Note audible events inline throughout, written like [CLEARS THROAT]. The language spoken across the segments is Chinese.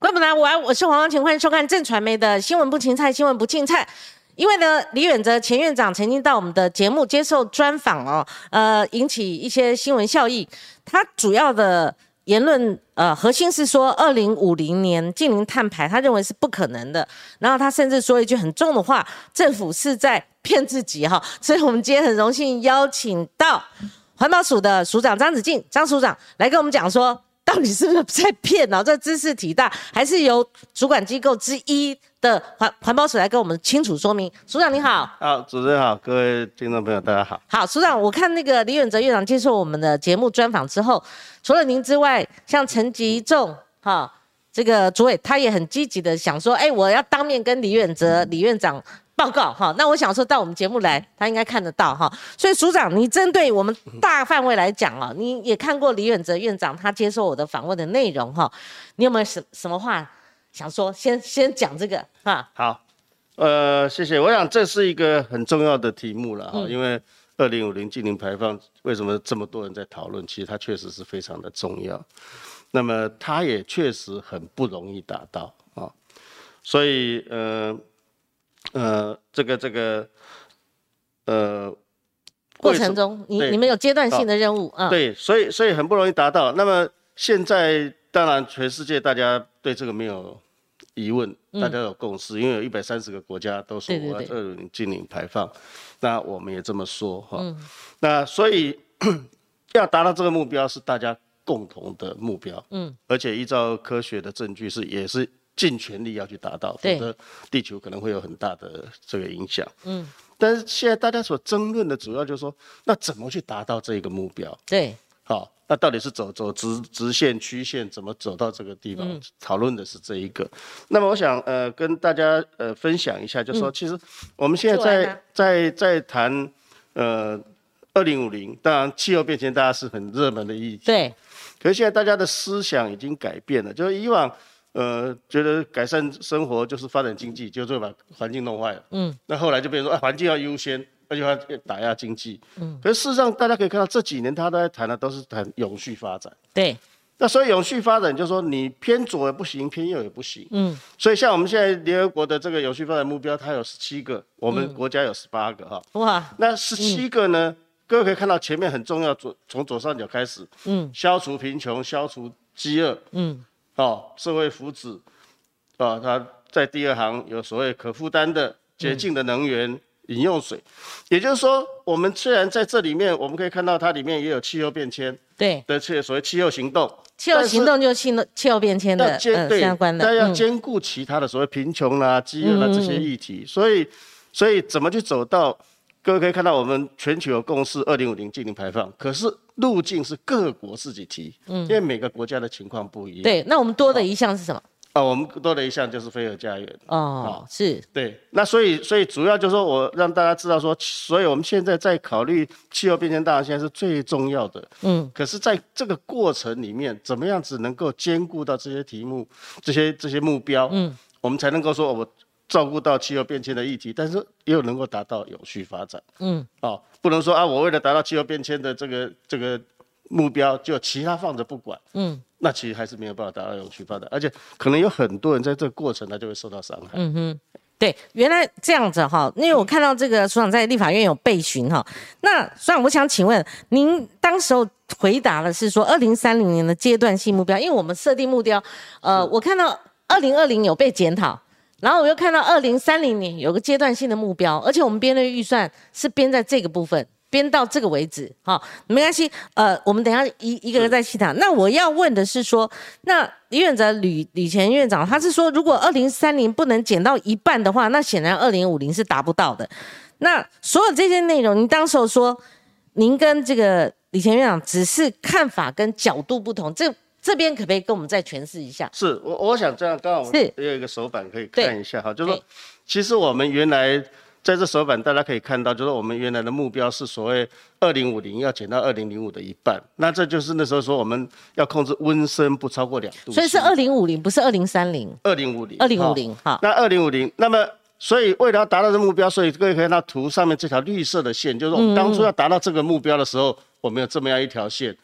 观众朋友，我我是黄光晴，欢迎收看正传媒的新闻不芹菜，新闻不芹菜。因为呢，李远哲前院长曾经到我们的节目接受专访哦，呃，引起一些新闻效益。他主要的言论呃核心是说，二零五零年近零碳排，他认为是不可能的。然后他甚至说一句很重的话，政府是在骗自己哈。所以我们今天很荣幸邀请到环保署的署长张子静张署长来跟我们讲说。到底是不是在骗呢？这知识体大，还是由主管机构之一的环环保署来跟我们清楚说明？署长你好，好，主持人好，各位听众朋友大家好。好，署长，我看那个李远哲院长接受我们的节目专访之后，除了您之外，像陈吉仲哈，这个主委他也很积极的想说，哎，我要当面跟李远哲李院长。报告哈，那我想说到我们节目来，他应该看得到哈。所以署长，你针对我们大范围来讲啊，你也看过李远哲院长他接受我的访问的内容哈，你有没有什什么话想说？先先讲这个哈。好，呃，谢谢。我想这是一个很重要的题目了哈，因为二零五零净零排放为什么这么多人在讨论？其实它确实是非常的重要，那么它也确实很不容易达到啊，所以呃。呃，这个这个，呃，过程中，你你们有阶段性的任务啊？对，所以所以很不容易达到。那么现在当然全世界大家对这个没有疑问，大家有共识，因为有一百三十个国家都说我要二零净零排放，那我们也这么说哈。那所以 [CLEARS THROAT] 要达到这个目标是大家共同的目标，嗯，而且依照科学的证据是也是。尽全力要去达到，否则地球可能会有很大的这个影响。嗯，但是现在大家所争论的主要就是说，那怎么去达到这个目标？对，好，那到底是走走直直线、曲线，怎么走到这个地方？讨论的是这一个。那么我想呃跟大家呃分享一下，就是说其实我们现在在在在谈呃二零五零，当然气候变迁大家是很热门的议题。对，可是现在大家的思想已经改变了，就是以往。呃，觉得改善生活就是发展经济，就会把环境弄坏了。嗯，那后来就变成说，哎，环境要优先，那就要打压经济。嗯，可是事实上，大家可以看到这几年他都在谈的都是谈永续发展。对，那所以永续发展就是说，你偏左也不行，偏右也不行。嗯，所以像我们现在联合国的这个永续发展目标，它有十七个，我们国家有十八个哈。哇，那十七个呢？各位可以看到前面很重要，左从左上角开始。嗯，消除贫穷，消除饥饿。嗯。哦，社会福祉，啊，它在第二行有所谓可负担的洁净的能源、饮用水，也就是说，我们虽然在这里面，我们可以看到它里面也有气候变迁，对。的，这所谓气候行动，气候行动就是气气候变迁的相关的，但要兼顾其他的所谓贫穷啦、饥饿啦这些议题，所以，所以怎么去走到？各位可以看到，我们全球有共识，二零五零净零排放，可是路径是各国自己提，嗯，因为每个国家的情况不一样。对，那我们多的一项是什么？啊，我们多的一项就是飞蛾家园。哦，是。对，那所以，所以主要就是说我让大家知道说，所以我们现在在考虑气候变迁，当然现在是最重要的。嗯。可是，在这个过程里面，怎么样子能够兼顾到这些题目、这些这些目标？嗯，我们才能够说我。照顾到气候变迁的议题，但是也有能够达到永续发展。嗯，哦，不能说啊，我为了达到气候变迁的这个这个目标，就其他放着不管。嗯，那其实还是没有办法达到永续发展，而且可能有很多人在这个过程他就会受到伤害。嗯哼，对，原来这样子哈，因为我看到这个署长在立法院有备询哈，那署长我想请问您当时候回答的是说二零三零年的阶段性目标，因为我们设定目标，呃，我看到二零二零有被检讨。然后我又看到二零三零年有个阶段性的目标，而且我们编的预算是编在这个部分，编到这个为止，好，没关系。呃，我们等下一一个人再细谈。那我要问的是说，那李远哲吕吕前院长他是说，如果二零三零不能减到一半的话，那显然二零五零是达不到的。那所有这些内容，您当时候说，您跟这个李前院长只是看法跟角度不同，这。这边可不可以跟我们再诠释一下？是我我想这样，刚好我们有一个手板可以看一下哈，就是说，其实我们原来在这手板大家可以看到，就是我们原来的目标是所谓二零五零要减到二零零五的一半，那这就是那时候说我们要控制温升不超过两度，所以是二零五零，不是二零三零，二零五零，二零五零，哈，那二零五零，那么所以为了要达到这目标，所以各位可以看到图上面这条绿色的线，就是我们当初要达到这个目标的时候，我们有这么样一条线。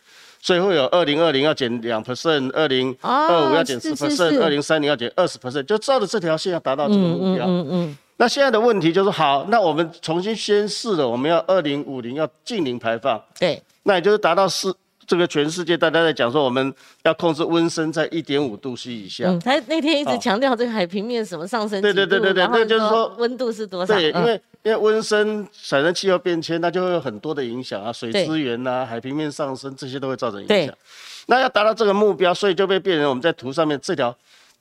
所以会有二零二零要减两 percent，二零二五要减十 percent，二零三零要减二十 percent，就照着这条线要达到这个目标。嗯嗯嗯。那现在的问题就是，好，那我们重新宣示了，我们要二零五零要净零排放。对。那也就是达到四。这个全世界大家在讲说，我们要控制温升在一点五度 C 以下。嗯，他那天一直强调这个海平面什么上升对对对对对，那就是说温度是多少？对，因为因为温升产生气候变迁，那就会有很多的影响啊，水资源呐，海平面上升这些都会造成影响。那要达到这个目标，所以就被变成我们在图上面这条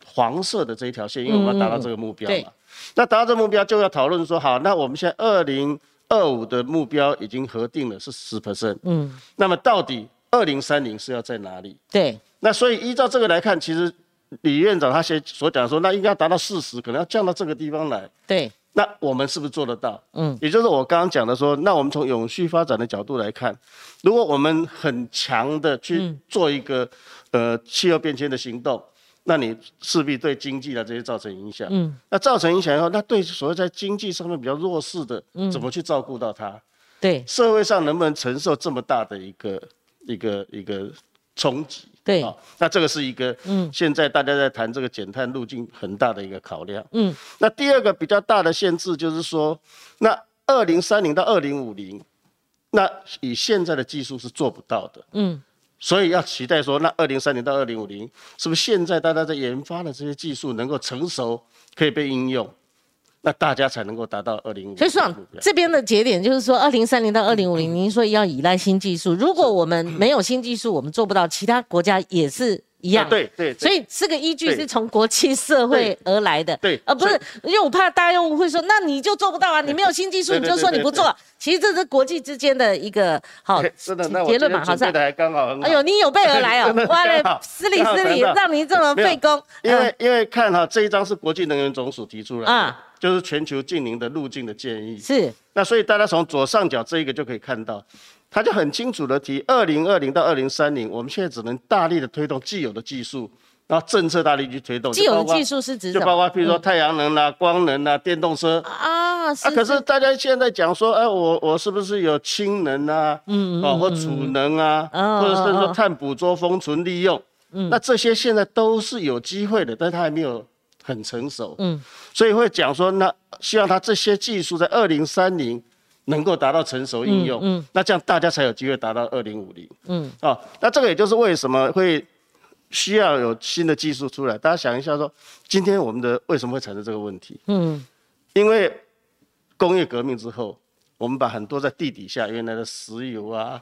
黄色的这一条线，因为我们要达到这个目标嘛。那达到这个目标就要讨论说，好，那我们现在二零二五的目标已经核定了是十 percent。嗯。那么到底？二零三零是要在哪里？对，那所以依照这个来看，其实李院长他先所讲说，那应该要达到四十，可能要降到这个地方来。对，那我们是不是做得到？嗯，也就是我刚刚讲的说，那我们从永续发展的角度来看，如果我们很强的去做一个呃气候变迁的行动，那你势必对经济的这些造成影响。嗯，那造成影响以后，那对所谓在经济上面比较弱势的，嗯怎么去照顾到他？对，社会上能不能承受这么大的一个？一个一个冲击，对，那这个是一个，嗯，现在大家在谈这个减碳路径很大的一个考量，嗯，那第二个比较大的限制就是说，那二零三零到二零五零，那以现在的技术是做不到的，嗯，所以要期待说，那二零三零到二零五零，是不是现在大家在研发的这些技术能够成熟，可以被应用？那大家才能够达到二零五。所以说，这边的节点就是说，二零三零到二零五零，您说要依赖新技术。如果我们没有新技术，我们做不到。其他国家也是一样。对对。所以这个依据是从国际社会而来的。对。而不是，因为我怕大家用会说，那你就做不到啊！你没有新技术，你就说你不做。其实这是国际之间的一个好 [LAUGHS] 结论嘛，好像。的刚好。哎呦，你有备而来 [LAUGHS] 哦！哇嘞，失礼失礼，让您这么费工。因为因为看哈，这一张是国际能源总署提出来的。就是全球近零的路径的建议是，那所以大家从左上角这一个就可以看到，他就很清楚的提，二零二零到二零三零，我们现在只能大力的推动既有的技术，然后政策大力去推动。既有的技术是指就包括譬如说太阳能啦、光能啦、电动车啊。啊，可是大家现在讲说，哎，我我是不是有氢能啊？嗯嗯。哦，或储能啊，或者是说碳捕捉、封存、利用。嗯。那这些现在都是有机会的，但是它还没有。很成熟，嗯，所以会讲说，那希望它这些技术在二零三零能够达到成熟应用，嗯，那这样大家才有机会达到二零五零，嗯，啊，那这个也就是为什么会需要有新的技术出来。大家想一下，说今天我们的为什么会产生这个问题？嗯，因为工业革命之后，我们把很多在地底下原来的石油啊。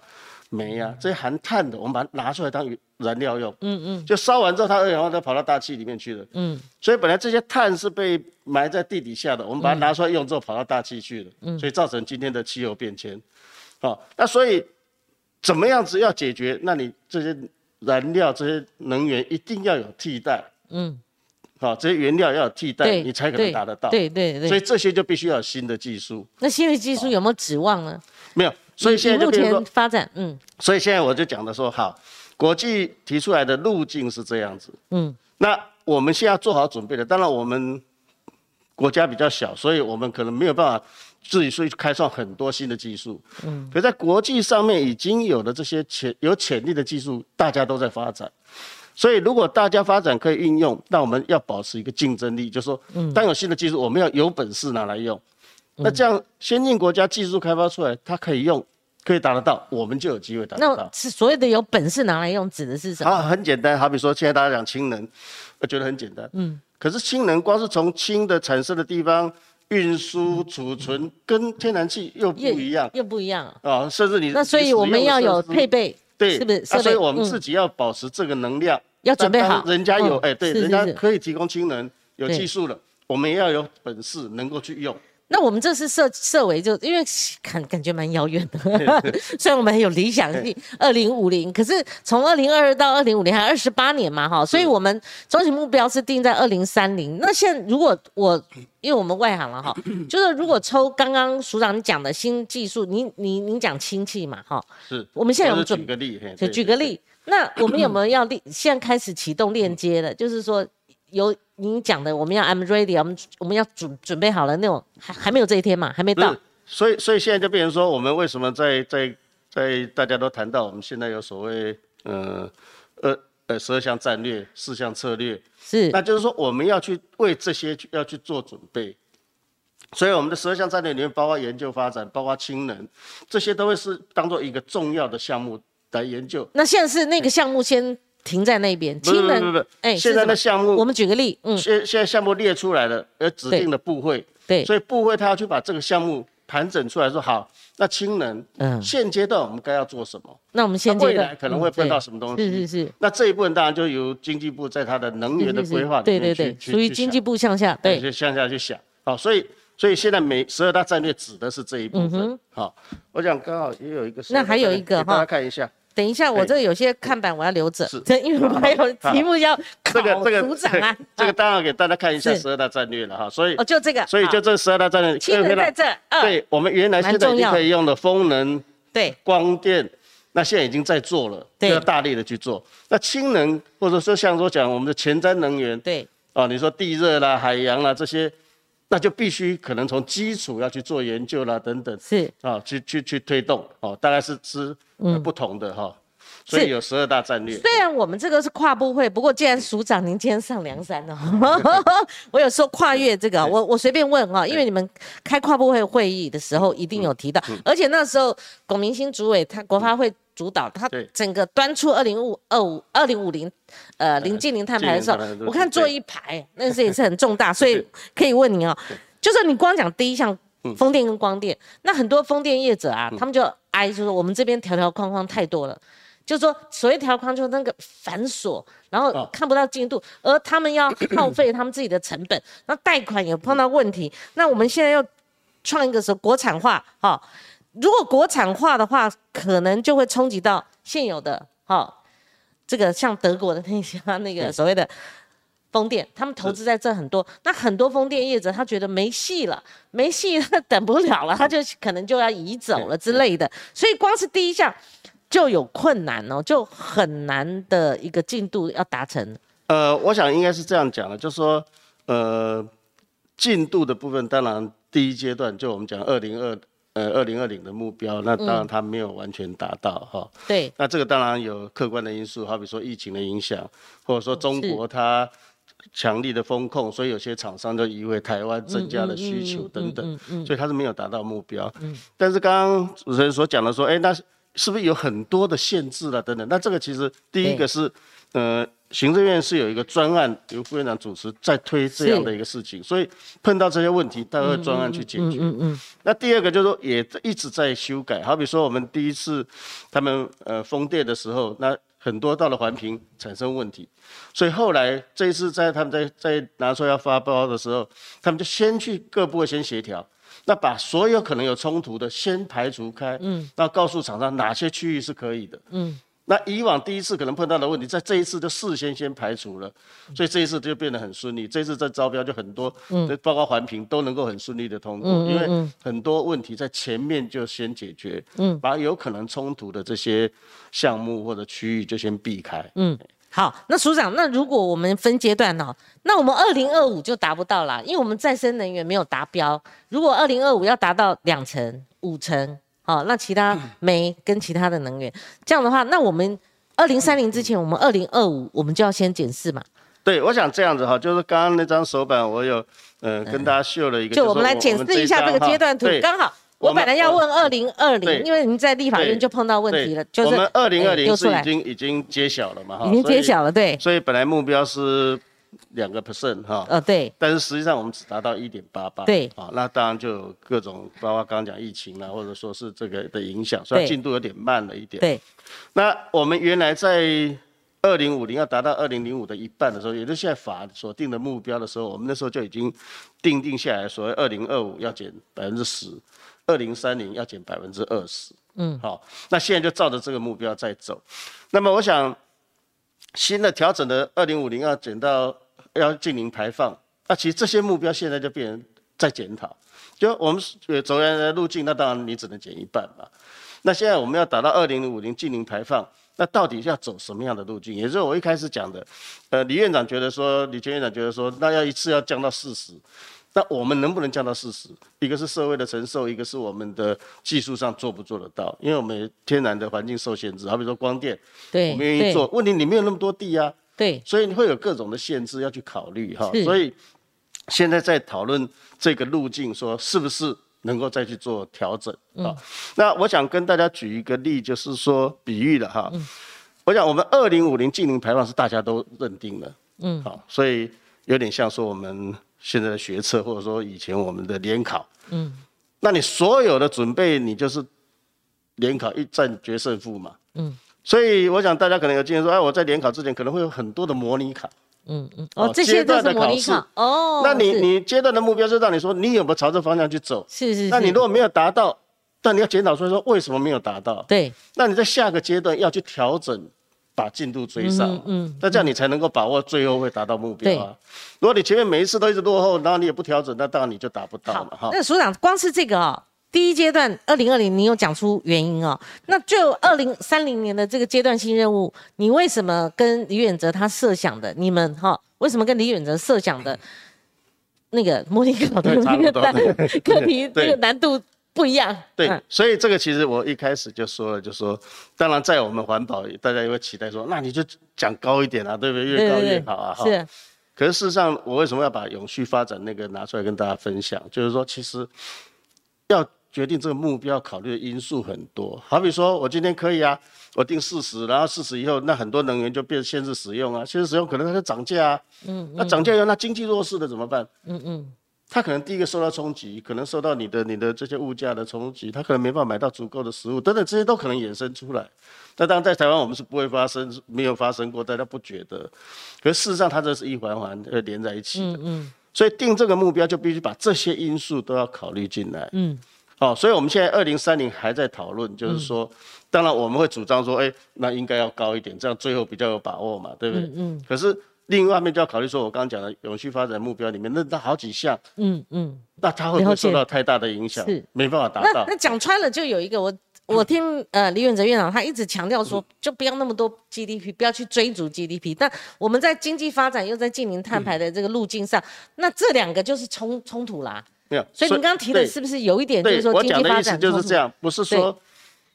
煤啊，这些含碳的，我们把它拿出来当燃料用。嗯嗯，就烧完之后，它二氧化碳跑到大气里面去了。嗯，所以本来这些碳是被埋在地底下的，我们把它拿出来用之后，跑到大气去了。嗯，所以造成今天的气候变迁。好，那所以怎么样子要解决？那你这些燃料、这些能源一定要有替代。嗯，好，这些原料要有替代，你才可能达得到。对对对。所以这些就必须要有新的技术。那新的技术有没有指望呢？没有。所以现在就变说发展，嗯，所以现在我就讲的说，好，国际提出来的路径是这样子，嗯，那我们现在做好准备的，当然我们国家比较小，所以我们可能没有办法自己去开创很多新的技术，嗯，可在国际上面已经有的这些潜有潜力的技术，大家都在发展，所以如果大家发展可以运用，那我们要保持一个竞争力，就是说，当有新的技术，我们要有本事拿来用，那这样先进国家技术开发出来，它可以用。可以达得到，我们就有机会达得到。那是所谓的有本事拿来用，指的是什么？啊，很简单，好比说现在大家讲氢能，我觉得很简单。嗯。可是氢能光是从氢的产生的地方运输、储存，跟天然气又不一样，又不一样啊。甚至你那所以我们要有配备，对，是不是？所以我们自己要保持这个能量，要准备好。人家有哎，对，人家可以提供氢能，有技术了，我们也要有本事能够去用。那我们这次设设为就因为感感觉蛮遥远的，[LAUGHS] 虽然我们很有理想性，二零五零，可是从二零二二到二零五零还二十八年嘛，哈，所以我们终极目标是定在二零三零。那现在如果我因为我们外行了哈，[CLEARS THROAT] 就是如果抽刚刚署长讲的新技术，您您您讲氢气嘛，哈，是，我们现在有准举个例，就举个例，那我们有没有要链 [CLEARS THROAT] 现在开始启动链接的，就是说。有您讲的，我们要 I'm ready，我们我们要准准备好了那种，还还没有这一天嘛，还没到。所以所以现在就变成说，我们为什么在在在大家都谈到我们现在有所谓呃呃呃十二项战略、四项策略，是，那就是说我们要去为这些要去做准备。所以我们的十二项战略里面包括研究发展，包括氢能，这些都会是当做一个重要的项目来研究。那现在是那个项目先停在那边，氢能不不不，哎，现在的项目我们举个例，嗯，现现在项目列出来了，呃指定的部会，对，所以部会他要去把这个项目盘整出来，说好，那氢能，嗯，现阶段我们该要做什么？那我们现阶段可能会碰到什么东西？是是是。那这一部分当然就由经济部在它的能源的规划里面去属于经济部向下，对，向下去想，好，所以。所以现在每十二大战略指的是这一部分。好，我想刚好也有一个。那还有一个哈，大家看一下。等一下，我这有些看板我要留着，因为还有题目要这个这个组长啊。这个当然给大家看一下十二大战略了哈。所以哦，就这个。所以就这十二大战略。氢能在这。对，我们原来现在已经可以用的风能、对光电，那现在已经在做了，要大力的去做。那氢能或者说像说讲我们的前瞻能源，对，哦，你说地热啦、海洋啦这些。那就必须可能从基础要去做研究啦，等等，是。啊，去去去推动哦，大概是是不同的哈，所以有十二大战略。虽然我们这个是跨部会，不过既然署长您今天上梁山了，[LAUGHS] 我有时候跨越这个，我我随便问哈，因为你们开跨部会会议的时候一定有提到，而且那时候龚明星主委他国发会。主导它整个端出二零五二五二零五零，呃，零近零碳排的时候，我看坐一排，那是也是很重大，[LAUGHS] 所以可以问你哦，就是你光讲第一项风电跟光电，那很多风电业者啊，他们就哀，就是我们这边条条框框太多了，就是说所谓条框就那个繁琐，然后看不到进度，而他们要耗费 [CLEARS THROAT] 他们自己的成本，那贷款也碰到问题，那我们现在要创一个什么国产化，哈。如果国产化的话，可能就会冲击到现有的哈，这个像德国的那些 [LAUGHS] 那个所谓的风电，他们投资在这很多，那很多风电业者他觉得没戏了，没戏他等不了了，[LAUGHS] 他就可能就要移走了之类的，所以光是第一项就有困难哦，就很难的一个进度要达成。呃，我想应该是这样讲的，就是说，呃，进度的部分，当然第一阶段就我们讲二零二。呃，二零二零的目标，那当然它没有完全达到哈。对。那这个当然有客观的因素，好比说疫情的影响，或者说中国它强力的风控，所以有些厂商就以为台湾增加了需求等等，所以它是没有达到目标。嗯。但是刚刚主持人所讲的说，哎，那是不是有很多的限制了等等？那这个其实第一个是，呃。行政院是有一个专案，由副院长主持，在推这样的一个事情，所以碰到这些问题，他会专案去解决。嗯嗯。那第二个就是说，也一直在修改，好比说我们第一次他们呃封电的时候，那很多到了环评产生问题，所以后来这一次在他们在在拿出要发包的时候，他们就先去各部先协调，那把所有可能有冲突的先排除开，嗯，那告诉厂商哪些区域是可以的，嗯。那以往第一次可能碰到的问题，在这一次就事先先排除了，所以这一次就变得很顺利。这次在招标就很多，嗯，包括环评都能够很顺利的通过，因为很多问题在前面就先解决，嗯，把有可能冲突的这些项目或者区域就先避开。嗯，好，那署长，那如果我们分阶段呢，那我们二零二五就达不到了，因为我们再生能源没有达标。如果二零二五要达到两成、五成。好，那其他煤跟其他的能源，这样的话，那我们二零三零之前，我们二零二五我们就要先检视嘛？对，我想这样子哈，就是刚刚那张手板，我有呃跟大家秀了一个，就我们来检视一下这个阶段图。刚好我本来要问二零二零，因为您在立法院就碰到问题了，就是我们二零二零是已经已经揭晓了嘛？已经揭晓了，对。所以本来目标是。两个 percent 哈，呃对，但是实际上我们只达到一点八八，对，啊，那当然就有各种，包括刚刚讲疫情啦，或者说是这个的影响，所以进度有点慢了一点。对，那我们原来在二零五零要达到二零零五的一半的时候，也就是现在法所定的目标的时候，我们那时候就已经定定下来，所谓二零二五要减百分之十，二零三零要减百分之二十。嗯，好，那现在就照着这个目标在走。那么我想新的调整的二零五零要减到。要净零排放，那其实这些目标现在就变成在检讨。就我们走原来的路径，那当然你只能减一半嘛。那现在我们要达到二零五零净零排放，那到底要走什么样的路径？也就是我一开始讲的，呃，李院长觉得说，李前院长觉得说，那要一次要降到四十，那我们能不能降到四十？一个是社会的承受，一个是我们的技术上做不做得到？因为我们天然的环境受限制，好比说光电，对，我们愿意做，问题你没有那么多地啊，对，所以你会有各种的限制要去考虑哈。所以现在在讨论这个路径，说是不是能够再去做调整啊？那我想跟大家举一个例，就是说比喻的哈。我想我们二零五零净零排放是大家都认定的，嗯，好，所以有点像说我们。现在的学测，或者说以前我们的联考，嗯，那你所有的准备，你就是联考一战决胜负嘛，嗯，所以我想大家可能有经验说，哎，我在联考之前可能会有很多的模拟考，嗯嗯，哦，这些都是模拟考，哦，那你你阶段的目标是让你说你有没有朝这方向去走，是是，那你如果没有达到，但你要检讨出来说为什么没有达到，对，那你在下个阶段要去调整。把进度追上，嗯，那这样你才能够把握最后会达到目标啊。如果你前面每一次都一直落后，然后你也不调整，那当然你就达不到了哈。那所长，光是这个哦，第一阶段二零二零，你有讲出原因哦。那就二零三零年的这个阶段性任务，你为什么跟李远哲他设想的，你们哈，为什么跟李远哲设想的那个模拟考的那个课题这个难度？不一样，对，所以这个其实我一开始就说了，就说，当然在我们环保，大家也会期待说，那你就讲高一点啊，对不对？越高越好啊，哈。是。可是事实上，我为什么要把永续发展那个拿出来跟大家分享？就是说，其实要决定这个目标，考虑的因素很多。好比说我今天可以啊，我定四十，然后四十以后，那很多能源就变限制使用啊，限制使用可能它就涨价啊。嗯。那涨价以后，那经济弱势的怎么办？嗯嗯。他可能第一个受到冲击，可能受到你的你的这些物价的冲击，他可能没办法买到足够的食物，等等，这些都可能衍生出来。那当然在台湾我们是不会发生，没有发生过，大家不觉得。可是事实上，它这是一环环呃连在一起的。嗯嗯。所以定这个目标就必须把这些因素都要考虑进来。嗯。好，所以我们现在二零三零还在讨论，就是说，当然我们会主张说，哎，那应该要高一点，这样最后比较有把握嘛，对不对？嗯嗯。可是。另外一面就要考虑说，我刚刚讲的永续发展目标里面，那那好几项，嗯嗯，那它会不会受到太大的影响？是没办法达到。那那讲穿了，就有一个我我听呃李远哲院长他一直强调说，就不要那么多 GDP，不要去追逐 GDP。但我们在经济发展又在近零碳排的这个路径上，那这两个就是冲冲突啦。没有，所以您刚刚提的是不是有一点就是说经济发展就是这样？不是说，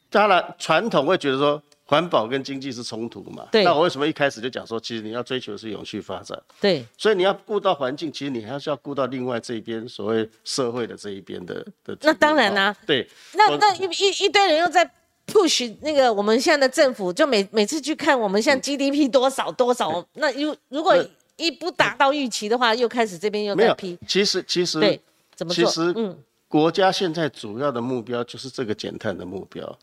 当然传统会觉得说。环保跟经济是冲突嘛？对。那我为什么一开始就讲说，其实你要追求的是永续发展？对。所以你要顾到环境，其实你还是要顾到另外这一边所谓社会的这一边的的。那当然啦。对。那那一一一堆人又在 push 那个我们现在的政府，就每每次去看我们现在 GDP 多少多少，那如如果一不达到预期的话，又开始这边又在批。其实其实对，怎么做？其实嗯，国家现在主要的目标就是这个减碳的目标。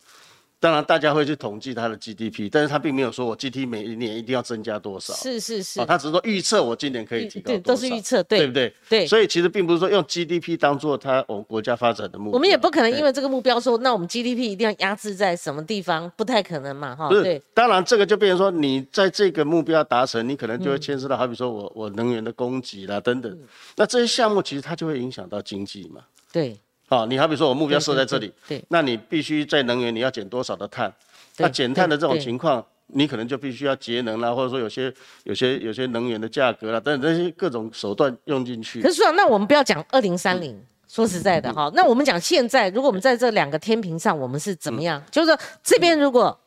当然，大家会去统计它的 GDP，但是它并没有说我 GDP 每一年一定要增加多少。是是是。他只是说预测我今年可以提高多少。对，都是预测，对，对不对？对。所以其实并不是说用 GDP 当做它我们国家发展的目标。我们也不可能因为这个目标说，那我们 GDP 一定要压制在什么地方，不太可能嘛，哈。不是，当然这个就变成说，你在这个目标达成，你可能就会牵涉到，好比说我我能源的供给啦等等，那这些项目其实它就会影响到经济嘛。对。好，你好比说我目标设在这里，对，那你必须在能源你要减多少的碳？那减碳的这种情况，你可能就必须要节能啦，或者说有些有些有些能源的价格啦，等等这些各种手段用进去。可是啊，那我们不要讲二零三零，说实在的哈，那我们讲现在，如果我们在这两个天平上，我们是怎么样？就是说这边如果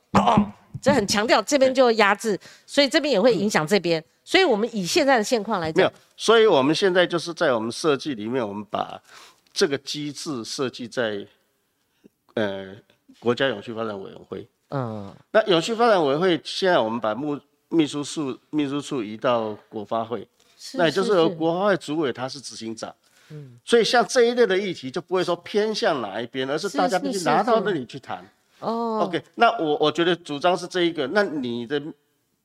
这很强调这边就压制，所以这边也会影响这边。所以我们以现在的现况来讲，没有。所以我们现在就是在我们设计里面，我们把这个机制设计在呃国家永续发展委员会。嗯，那永续发展委员会现在我们把秘秘书处秘书处移到国发会，那也就是由国发会主委他是执行长，嗯，所以像这一类的议题就不会说偏向哪一边，而是大家必须拿到那里去谈。哦，OK，那我我觉得主张是这一个，那你的。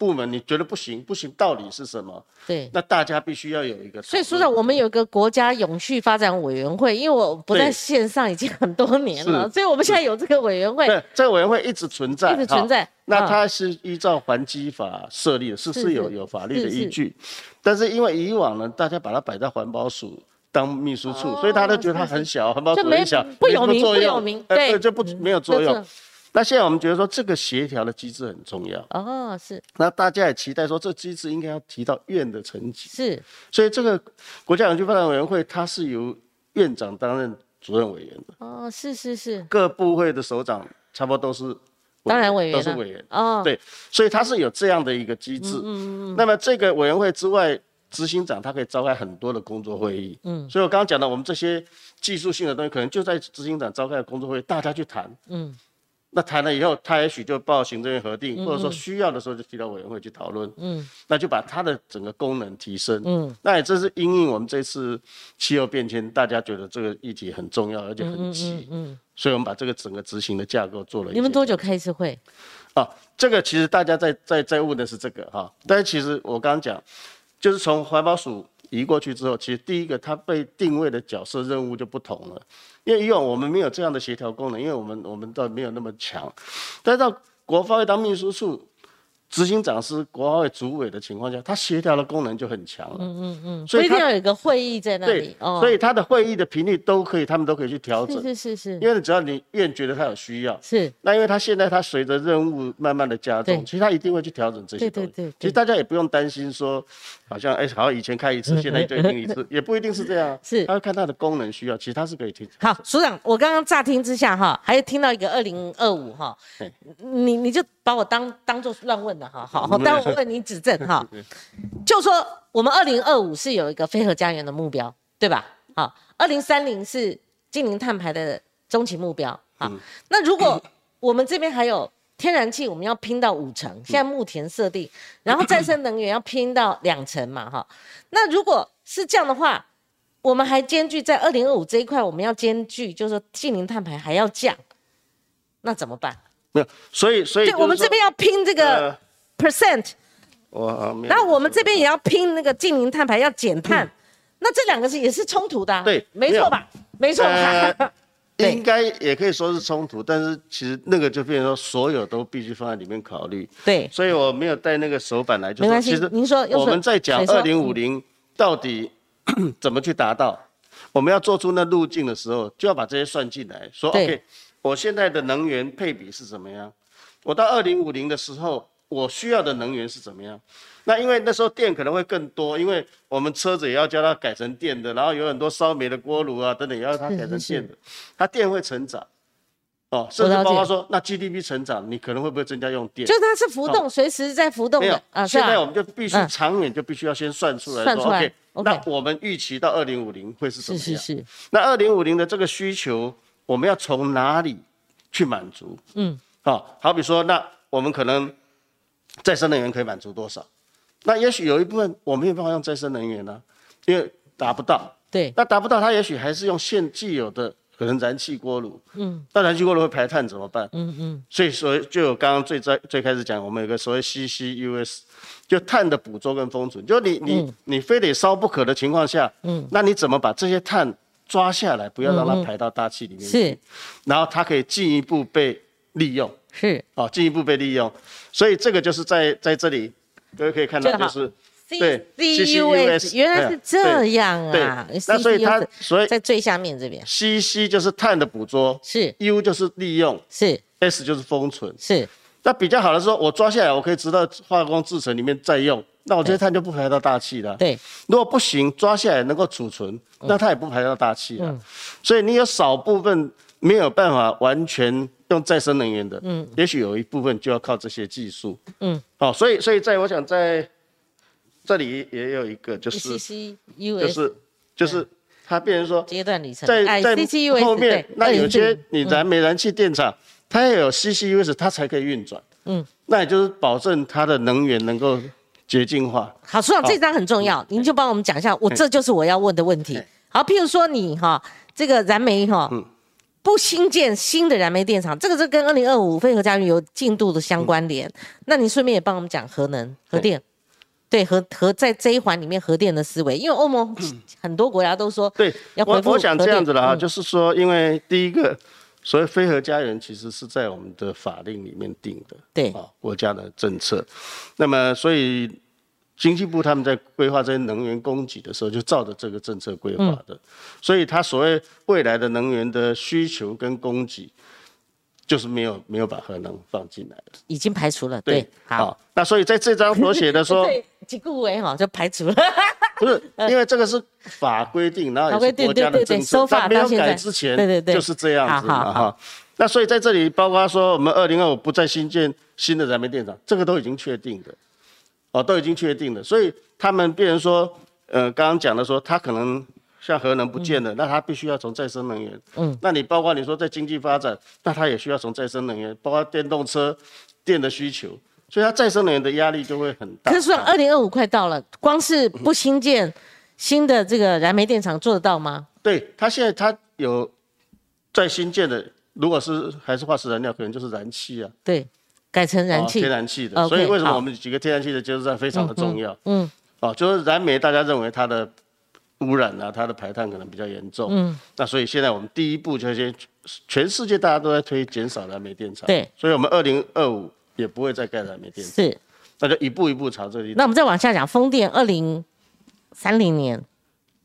部门你觉得不行，不行，道理是什么？对，那大家必须要有一个。所以，所长，我们有一个国家永续发展委员会，因为我不在线上已经很多年了，所以我们现在有这个委员会。对，这个委员会一直存在，一直存在。那它是依照环基法设立的，是是有有法律的依据。但是因为以往呢，大家把它摆在环保署当秘书处，所以大家都觉得它很小，环保署很小，不有名，不有名，对，就不没有作用。那现在我们觉得说这个协调的机制很重要。哦，是。那大家也期待说这机制应该要提到院的层级。是。所以这个国家永续发展委员会，它是由院长担任主任委员的。哦，是是是。各部会的首长差不多都是。当然委员都是委员哦。对，所以它是有这样的一个机制。嗯嗯嗯。那么这个委员会之外。执行长他可以召开很多的工作会议，嗯，所以我刚刚讲的，我们这些技术性的东西，可能就在执行长召开的工作会，大家去谈，嗯，那谈了以后，他也许就报行政院核定，或者说需要的时候就提到委员会去讨论，嗯，那就把它的整个功能提升，嗯，那也正是因应我们这次气候变迁，大家觉得这个议题很重要，而且很急，嗯，所以我们把这个整个执行的架构做了一。你们多久开一次会？啊，这个其实大家在在在问的是这个哈，但是其实我刚刚讲。就是从环保署移过去之后，其实第一个它被定位的角色任务就不同了，因为以往我们没有这样的协调功能，因为我们我们倒没有那么强，但到国发会当秘书处。执行长是国奥会主委的情况下，他协调的功能就很强了。嗯嗯嗯，所以一定要有一个会议在那里。对，所以他的会议的频率都可以，他们都可以去调整。是是是。因为只要你院觉得他有需要，是。那因为他现在他随着任务慢慢的加重，其实他一定会去调整这些东西。对对对。其实大家也不用担心说，好像哎，好像以前开一次，现在就一定一次，也不一定是这样。是。他要看他的功能需要，其实他是可以听。好，署长，我刚刚乍听之下哈，还有听到一个二零二五哈，你你就。把我当当做乱问的哈，好，但我问你指正哈，[LAUGHS] 就说我们二零二五是有一个飞核家园的目标，对吧？好，二零三零是近零碳排的终极目标，啊，那如果我们这边还有天然气，我们要拼到五成，现在目前设定，然后再生能源要拼到两成嘛，哈，那如果是这样的话，我们还兼具在二零二五这一块，我们要兼具，就是说近零碳排还要降，那怎么办？没有，所以所以，对，我们这边要拼这个 percent，我，然后我们这边也要拼那个近零碳排，要减碳，那这两个是也是冲突的，对，没错吧？没错，[LAUGHS] 应该也可以说是冲突，但是其实那个就变成说所有都必须放在里面考虑，对，所以我没有带那个手板来，就是其实您说我们在讲二零五零到底 [COUGHS] 怎么去达到，我们要做出那路径的时候，就要把这些算进来，说 OK。我现在的能源配比是怎么样？我到二零五零的时候，我需要的能源是怎么样？那因为那时候电可能会更多，因为我们车子也要叫它改成电的，然后有很多烧煤的锅炉啊等等，也要它改成电的，它电会成长。哦，甚至包括说，那 GDP 成长，你可能会不会增加用电？就它是浮动，随时在浮动的啊。现在我们就必须长远就必须要先算出来，算出来。OK，那我们预期到二零五零会是什么样？是是是。那二零五零的这个需求。我们要从哪里去满足？嗯，好，好比说，那我们可能再生能源可以满足多少？那也许有一部分我没有办法用再生能源呢，因为达不到。对，那达不到，它也许还是用现既有的可能燃气锅炉。嗯，那燃气锅炉会排碳怎么办？嗯嗯。所以说，就有刚刚最在最开始讲，我们有个所谓 CCUS，就碳的捕捉跟封存，就你你你非得烧不可的情况下，嗯，那你怎么把这些碳？抓下来，不要让它排到大气里面去，然后它可以进一步被利用，是。哦，进一步被利用，所以这个就是在在这里，各位可以看到，就是对 CCUS 原来是这样啊，那所以它所以在最下面这边，CC 就是碳的捕捉，是。U 就是利用，是。S 就是封存，是。那比较好的说，我抓下来，我可以直到化工制成里面再用。那我这些碳就不排到大气了。对，如果不行，抓下来能够储存，那它也不排到大气了。所以你有少部分没有办法完全用再生能源的，嗯，也许有一部分就要靠这些技术。嗯，好，所以所以在我想在这里也有一个就是，就是就是它变成说阶段里程，在在后面那有些你燃煤燃气电厂，它要有 CCUS 它才可以运转。嗯，那也就是保证它的能源能够。洁净化。好，所长，这张很重要，您就帮我们讲一下。我这就是我要问的问题。好，譬如说你哈，这个燃煤哈，不新建新的燃煤电厂，这个是跟二零二五非核家园有进度的相关联。那你顺便也帮我们讲核能、核电，对核核在这一环里面核电的思维，因为欧盟 [CLEARS THROAT] 很多国家都说对，要我我想这样子了哈，就是说，因为第一个。所谓非核家园其实是在我们的法令里面定的，对啊，国家的政策。那么，所以经济部他们在规划这些能源供给的时候，就照着这个政策规划的。所以，他所谓未来的能源的需求跟供给，就是没有没有把核能放进来了，已经排除了。对，好，那所以在这张所写的说，[LAUGHS] 几个维哈就排除了，[LAUGHS] 不是因为这个是法规定，然后也是国家的政策，在没有改之前，对对对，就是这样子嘛哈。那所以在这里，包括说我们二零二五不再新建新的燃煤电厂，这个都已经确定的，哦，都已经确定了。所以他们变成说，呃，刚刚讲的说，他可能像核能不见了，那他必须要从再生能源。嗯。那你包括你说在经济发展，那他也需要从再生能源，包括电动车电的需求，所以它再生能源的压力就会很大。可是说二零二五快到了，光是不新建新的这个燃煤电厂做得到吗？对，他现在他有在新建的。如果是还是化石燃料，可能就是燃气啊。对，改成燃气，天然气的。所以为什么我们几个天然气的接收站非常的重要？嗯。哦，就是燃煤，大家认为它的污染啊，它的排碳可能比较严重。嗯。那所以现在我们第一步就先，全世界大家都在推减少燃煤电厂。对。所以我们二零二五也不会再盖燃煤电厂。是。那就一步一步朝这里。那我们再往下讲，风电二零三零年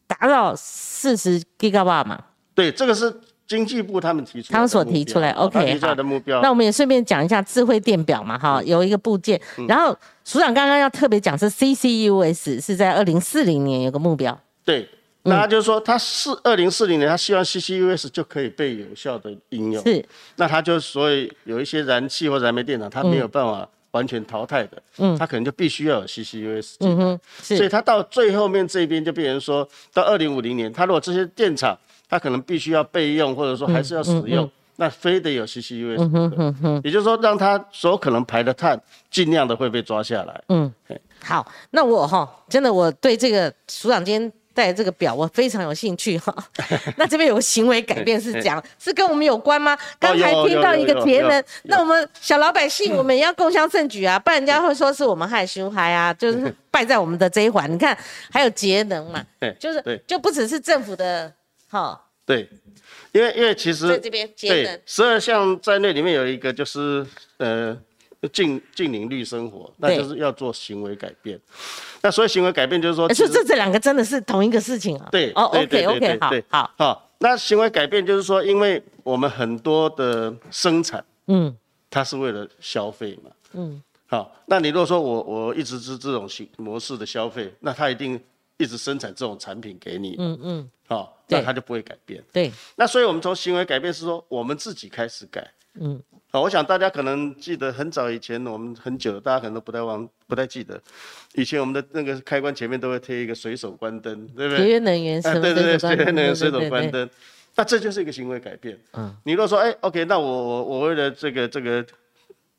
达到四十 gigawatt 嘛？对，这个是。经济部他们提出，他们所提出来，OK，好的目标。那我们也顺便讲一下智慧电表嘛，哈，有一个部件。然后署长刚刚要特别讲是 CCUS 是在二零四零年有个目标。对，那他就是说他是二零四零年，他希望 CCUS 就可以被有效的应用。是，那他就所以有一些燃气或燃煤电厂，它没有办法完全淘汰的，嗯，他可能就必须要有 CCUS。嗯哼，所以他到最后面这边就变成说到二零五零年，他如果这些电厂。它可能必须要备用，或者说还是要使用，那非得有 CCUS，也就是说让它所可能排的碳尽量的会被抓下来。嗯，好，那我哈真的我对这个署长今天带这个表我非常有兴趣哈。[LAUGHS] 那这边有个行为改变是讲是跟我们有关吗？刚才听到一个节能，那我们小老百姓我们也要共襄盛举啊，不然人家会说是我们害羞害啊，就是败在我们的这一环。你看还有节能嘛，就是就不只是政府的。好，对，因为因为其实在这边对十二项在内里面有一个就是呃，近近邻绿生活，那就是要做行为改变。那所以行为改变就是说，是这这两个真的是同一个事情啊。对，哦，OK OK，好，好，好。那行为改变就是说，因为我们很多的生产，嗯，它是为了消费嘛，嗯，好。那你如果说我我一直是这种形模式的消费，那它一定一直生产这种产品给你，嗯嗯。好，那他就不会改变。对，那所以我们从行为改变是说，我们自己开始改。嗯，好，我想大家可能记得很早以前，我们很久，大家可能都不太忘，不太记得。以前我们的那个开关前面都会贴一个随手关灯，对不对？节约能源，对对对，节约能源，随手关灯。那这就是一个行为改变。嗯，你如果说，哎，OK，那我我我为了这个这个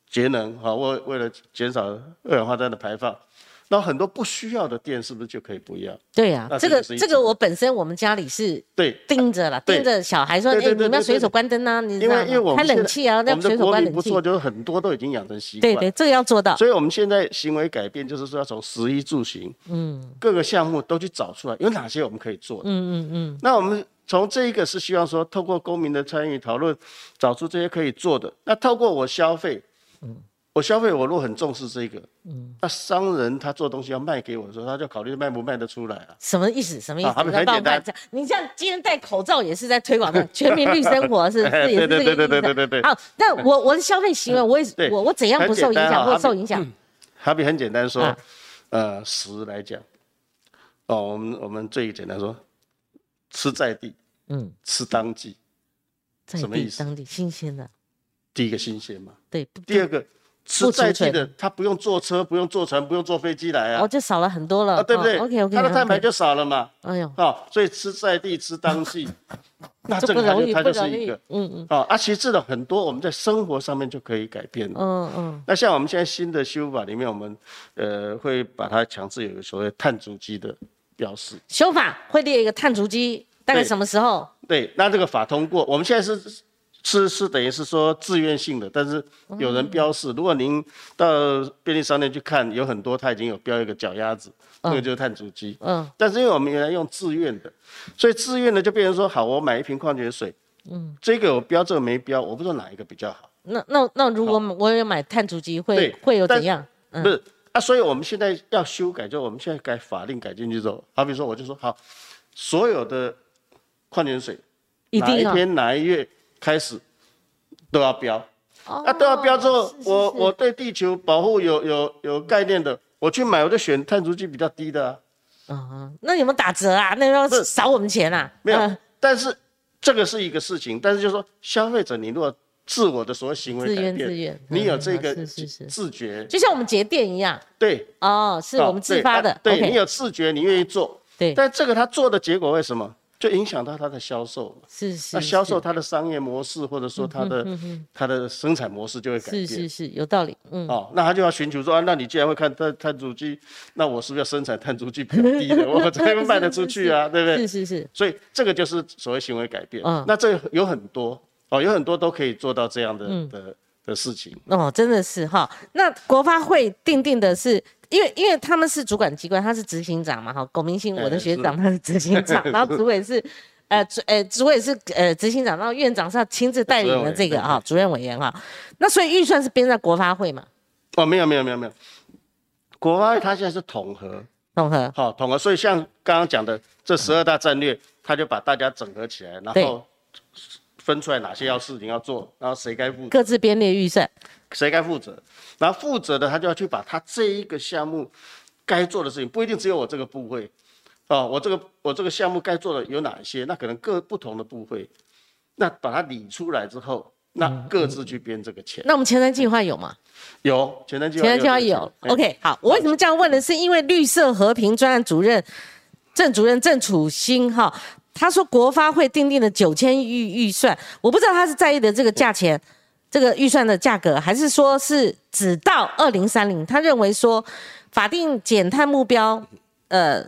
节能，好，为为了减少二氧化碳的排放。那很多不需要的电是不是就可以不要？对呀，这个这个我本身我们家里是对盯着了，盯着小孩说，哎，你们要随手关灯啊，你因为因为我们开冷气啊，要随手关冷气。不错，就是很多都已经养成习惯。对对，这个要做到。所以我们现在行为改变，就是说要从食衣住行，嗯，各个项目都去找出来有哪些我们可以做的。嗯嗯嗯。那我们从这一个是希望说，透过公民的参与讨论，找出这些可以做的。那透过我消费，嗯。我消费，我如果很重视这个，嗯，那商人他做东西要卖给我的时候，他就考虑卖不卖得出来啊？什么意思？什么意思？很简单，你像今天戴口罩也是在推广的 [LAUGHS] 全民绿生活，是是也是这个意思。对对对对对对好，那我我的消费行为，我也我我怎样不受影响或受影响？好比很简单说，呃，食来讲，哦，我们我们最简单说，吃在地，嗯，吃当季，什么意思？当地新鲜的，第一个新鲜嘛，对，第二个。吃在地的，他不用坐车，不用坐船，不用坐飞机来啊，哦，就少了很多了，啊对不对？OK OK，他的碳排就少了嘛。哎呦，好，所以吃在地，吃当季，[LAUGHS] 那这个它就它就是一个，嗯嗯，啊，其实这种很多我们在生活上面就可以改变了，嗯嗯。那像我们现在新的修法里面，我们呃会把它强制有一个所谓碳足迹的标识。修法会列一个碳足迹，大概什么时候？对，那这个法通过，我们现在是。是是等于是说自愿性的，但是有人标示。如果您到便利商店去看，有很多它已经有标一个脚丫子，那个就是碳足迹。嗯。但是因为我们原来用自愿的，所以自愿的就变成说，好，我买一瓶矿泉水，嗯，这个我标，这个没标，我不知道哪一个比较好。那那那如果我有买碳足迹，会会有怎样？不是啊，所以我们现在要修改，就我们现在改法令改进去之后，好比说我就说好，所有的矿泉水哪一天哪一月。开始都要标。啊，都要标之后，我我对地球保护有有有概念的，我去买我就选碳足迹比较低的啊。啊，那有没有打折啊？那要少我们钱啊？没有，但是这个是一个事情，但是就是说消费者，你如果自我的所谓行为改变，你有这个自觉，就像我们节电一样。对，哦，是我们自发的。对你有自觉，你愿意做。对，但这个他做的结果为什么？就影响到它的销售是是，那销售它的商业模式或者说它的它的生产模式就会改变，是是是有道理，嗯，哦，那他就要寻求说啊，那你既然会看碳碳足迹，那我是不是要生产碳足迹比较低的，[LAUGHS] 我才能卖得出去啊，[LAUGHS] 对不对？是是是，所以这个就是所谓行为改变，嗯，那这有很多哦，有很多都可以做到这样的的的事情，哦，真的是哈，那国发会定定的是。因为因为他们是主管机关，他是执行长嘛，哈，龚明星，我的学长，他是执行长，[LAUGHS] 然后主委是，呃，主，呃，主委是，呃，执行长，然后院长是要亲自带领的这个哈，主任委员哈，那所以预算是编在国发会嘛？哦，没有没有没有没有，国发会他现在是统合，[LAUGHS] 统合，好统合，所以像刚刚讲的这十二大战略，他就把大家整合起来，然后分出来哪些要事情要做，然后谁该负责，各自编列预算。谁该负责？然后负责的他就要去把他这一个项目该做的事情，不一定只有我这个部会，哦，我这个我这个项目该做的有哪些？那可能各不同的部会，那把它理出来之后，那各自去编这个钱。那我们前瞻计划有吗？有前瞻计划，前瞻计划有。OK，好，我为什么这样问呢？是因为绿色和平专案主任郑主任郑楚新哈，他说国发会定定的九千亿预算，我不知道他是在意的这个价钱。这个预算的价格，还是说是只到二零三零？他认为说，法定减碳目标，呃，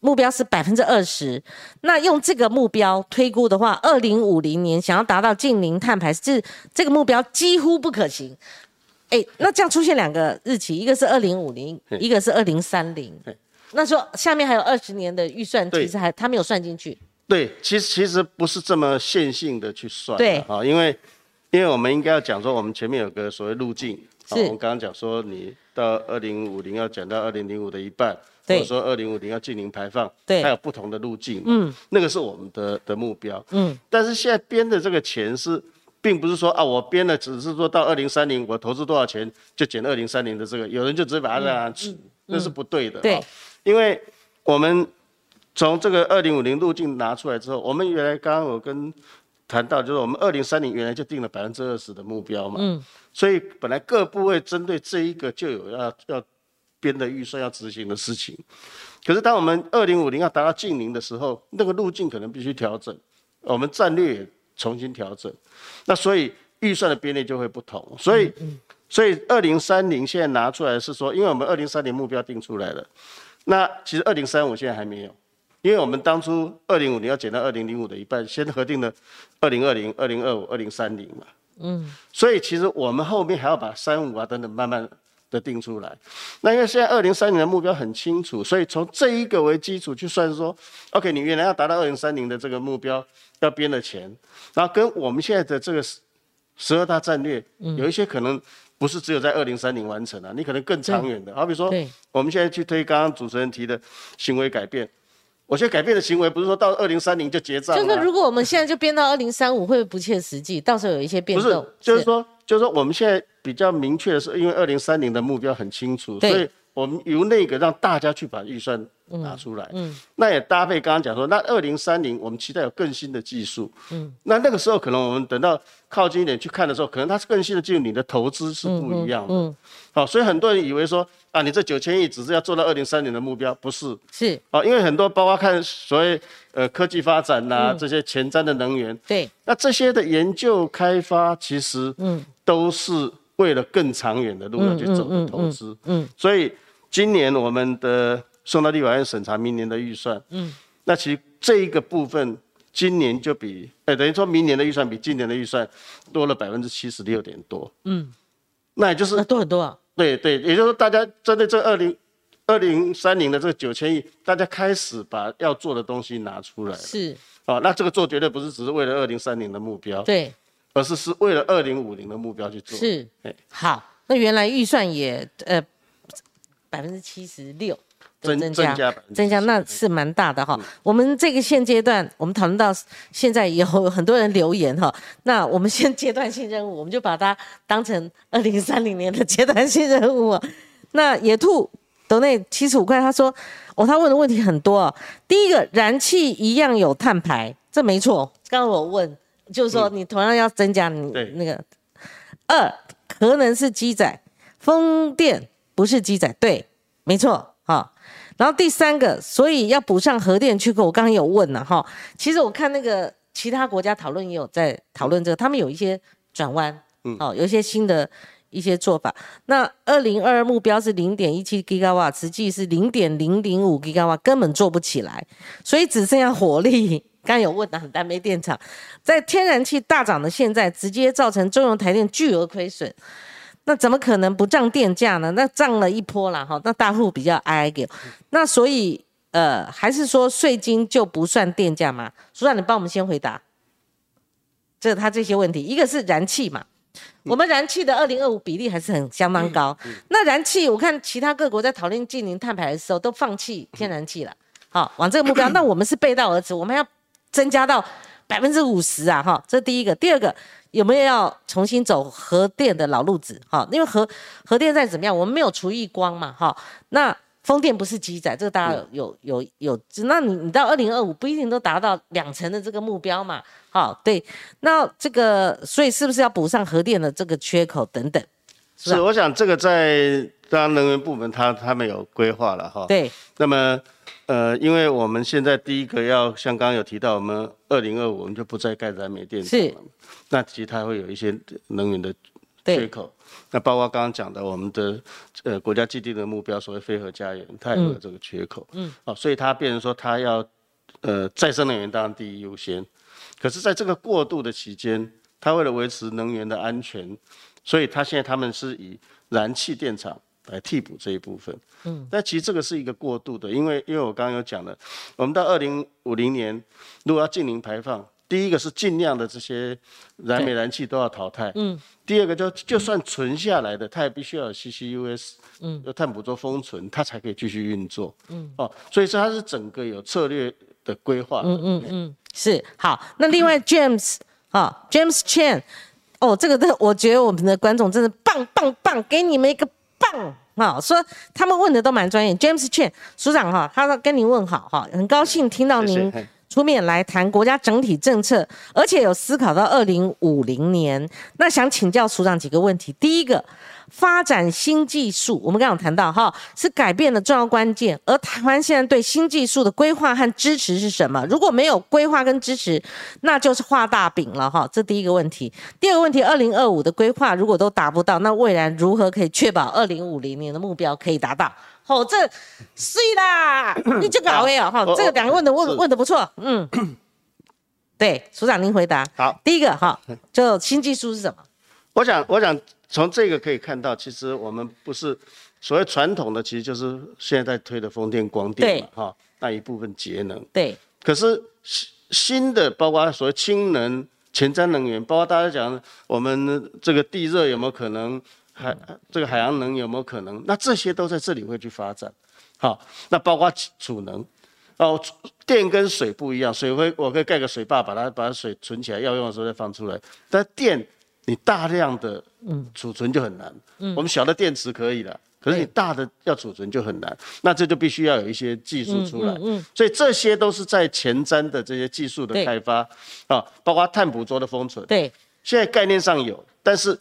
目标是百分之二十。那用这个目标推估的话，二零五零年想要达到近零碳排，是这个目标几乎不可行。哎，那这样出现两个日期，一个是二零五零，一个是二零三零。那说下面还有二十年的预算，其实还他没有算进去。对，其实其实不是这么线性的去算。对啊，因为。因为我们应该要讲说，我们前面有个所谓路径，啊我们刚刚讲说，你到二零五零要减到二零零五的一半，或者说二零五零要净零排放，对，它有不同的路径，嗯，那个是我们的的目标，嗯，但是现在编的这个钱是，并不是说啊，我编的只是说到二零三零，我投资多少钱就减二零三零的这个，有人就直接把它这样吃，那是不对的，对，因为我们从这个二零五零路径拿出来之后，我们原来刚刚我跟谈到就是我们二零三零原来就定了百分之二十的目标嘛，嗯，所以本来各部位针对这一个就有要要编的预算要执行的事情，可是当我们二零五零要达到近零的时候，那个路径可能必须调整，我们战略也重新调整，那所以预算的编列就会不同，所以所以二零三零现在拿出来是说，因为我们二零三零目标定出来了，那其实二零三五现在还没有。因为我们当初二零五零要减到二零零五的一半，先核定了二零二零、二零二五、二零三零嘛，嗯，所以其实我们后面还要把三五啊等等慢慢的定出来。那因为现在二零三零的目标很清楚，所以从这一个为基础去算说，OK，你原来要达到二零三零的这个目标要编的钱，然后跟我们现在的这个十十二大战略，有一些可能不是只有在二零三零完成啊，你可能更长远的，好比说我们现在去推刚刚主持人提的行为改变。我现在改变的行为不是说到二零三零就结账，就是如果我们现在就编到二零三五，会不会不切实际？到时候有一些变动。不是，就是说，就是说，我们现在比较明确的是，因为二零三零的目标很清楚，所以我们由那个让大家去把预算。拿出来，嗯，那也搭配刚刚讲说，那二零三零我们期待有更新的技术，嗯，那那个时候可能我们等到靠近一点去看的时候，可能它是更新的技术，你的投资是不一样的，嗯，好，所以很多人以为说啊，你这九千亿只是要做到二零三零的目标，不是，是，啊，因为很多包括看所谓呃科技发展呐，这些前瞻的能源，对，那这些的研究开发其实嗯。都是为了更长远的路要去走的投资，嗯，所以今年我们的。送到立法院审查明年的预算，嗯，那其实这一个部分，今年就比，哎，等于说明年的预算比今年的预算多了百分之七十六点多，嗯，那也就是多很多啊，对对，也就是说大家针对这二零二零三零的这个九千亿，大家开始把要做的东西拿出来，是，哦，那这个做绝对不是只是为了二零三零的目标，对，而是是为了二零五零的目标去做，是，哎，好，那原来预算也呃百分之七十六。增增加增加，那是蛮大的哈。我们这个现阶段，我们讨论到现在有很多人留言哈。那我们先阶段性任务，我们就把它当成二零三零年的阶段性任务。那野兔斗内七十五块，他说哦，他问的问题很多啊。第一个，燃气一样有碳排，这没错。刚刚我问，就是说你同样要增加你那个。二，可能是机载，风电不是鸡仔，对，没错。好，然后第三个，所以要补上核电缺口。我刚刚有问了哈，其实我看那个其他国家讨论也有在讨论这个，他们有一些转弯，嗯，哦，有一些新的一些做法。那二零二二目标是零点一七吉瓦，实际是零点零零五吉瓦，根本做不起来，所以只剩下火力。[LAUGHS] 刚有问了很单，煤电厂在天然气大涨的现在，直接造成中油台电巨额亏损。那怎么可能不涨电价呢？那涨了一波了哈，那大户比较挨给。那所以呃，还是说税金就不算电价吗？署长，你帮我们先回答。这他这些问题，一个是燃气嘛，我们燃气的二零二五比例还是很相当高。那燃气，我看其他各国在讨论近零碳排的时候，都放弃天然气了。好，往这个目标，[COUGHS] 那我们是背道而驰，我们要增加到百分之五十啊！哈，这是第一个。第二个。有没有要重新走核电的老路子？哈，因为核核电再怎么样，我们没有除异光嘛，哈。那风电不是机载，这个大家有有有。那你你到二零二五不一定都达到两成的这个目标嘛？哈，对。那这个所以是不是要补上核电的这个缺口等等？是，我想这个在当然能源部门他他们有规划了哈。对。那么。呃，因为我们现在第一个要像刚刚有提到，我们二零二五我们就不再盖燃煤电厂了，那其实它会有一些能源的缺口。那包括刚刚讲的我们的呃国家既定的目标，所谓非核家园，它也有这个缺口。嗯。哦，所以它变成说它要呃再生能源当然第一优先，可是在这个过渡的期间，它为了维持能源的安全，所以它现在他们是以燃气电厂。来替补这一部分，嗯，但其实这个是一个过渡的，因为因为我刚刚有讲了，我们到二零五零年如果要净零排放，第一个是尽量的这些燃煤燃气都要淘汰，嗯，第二个就就算存下来的，它也必须要有 CCUS，嗯，要碳捕捉封存，它才可以继续运作，嗯，哦，所以说它是整个有策略的规划，嗯嗯嗯，是好，那另外 James 啊 James Chan，哦，这个的我觉得我们的观众真的棒棒棒，给你们一个。棒啊！说他们问的都蛮专业。James Chen 署长哈，他说跟您问好哈，很高兴听到您出面来谈国家整体政策，而且有思考到二零五零年。那想请教署长几个问题。第一个。发展新技术，我们刚刚谈到哈，是改变的重要关键。而台湾现在对新技术的规划和支持是什么？如果没有规划跟支持，那就是画大饼了哈。这第一个问题。第二个问题，二零二五的规划如果都达不到，那未来如何可以确保二零五零年的目标可以达到？哦，这是啦，你就搞位哦哈。这个两个问的问问的不错，嗯，对，署长您回答。好，第一个哈，就新技术是什么？我想，我想。从这个可以看到，其实我们不是所谓传统的，其实就是现在在推的风电、光电嘛，哈，那一部分节能。对。可是新新的，包括所谓氢能、前瞻能源，包括大家讲我们这个地热有没有可能，海这个海洋能有没有可能？那这些都在这里会去发展。好，那包括储能，哦，电跟水不一样，水会我可以盖个水坝，把它把水存起来，要用的时候再放出来，但电。你大量的储存就很难，我们小的电池可以了，可是你大的要储存就很难，那这就必须要有一些技术出来，嗯所以这些都是在前瞻的这些技术的开发。啊，包括碳捕捉的封存，对，现在概念上有，但是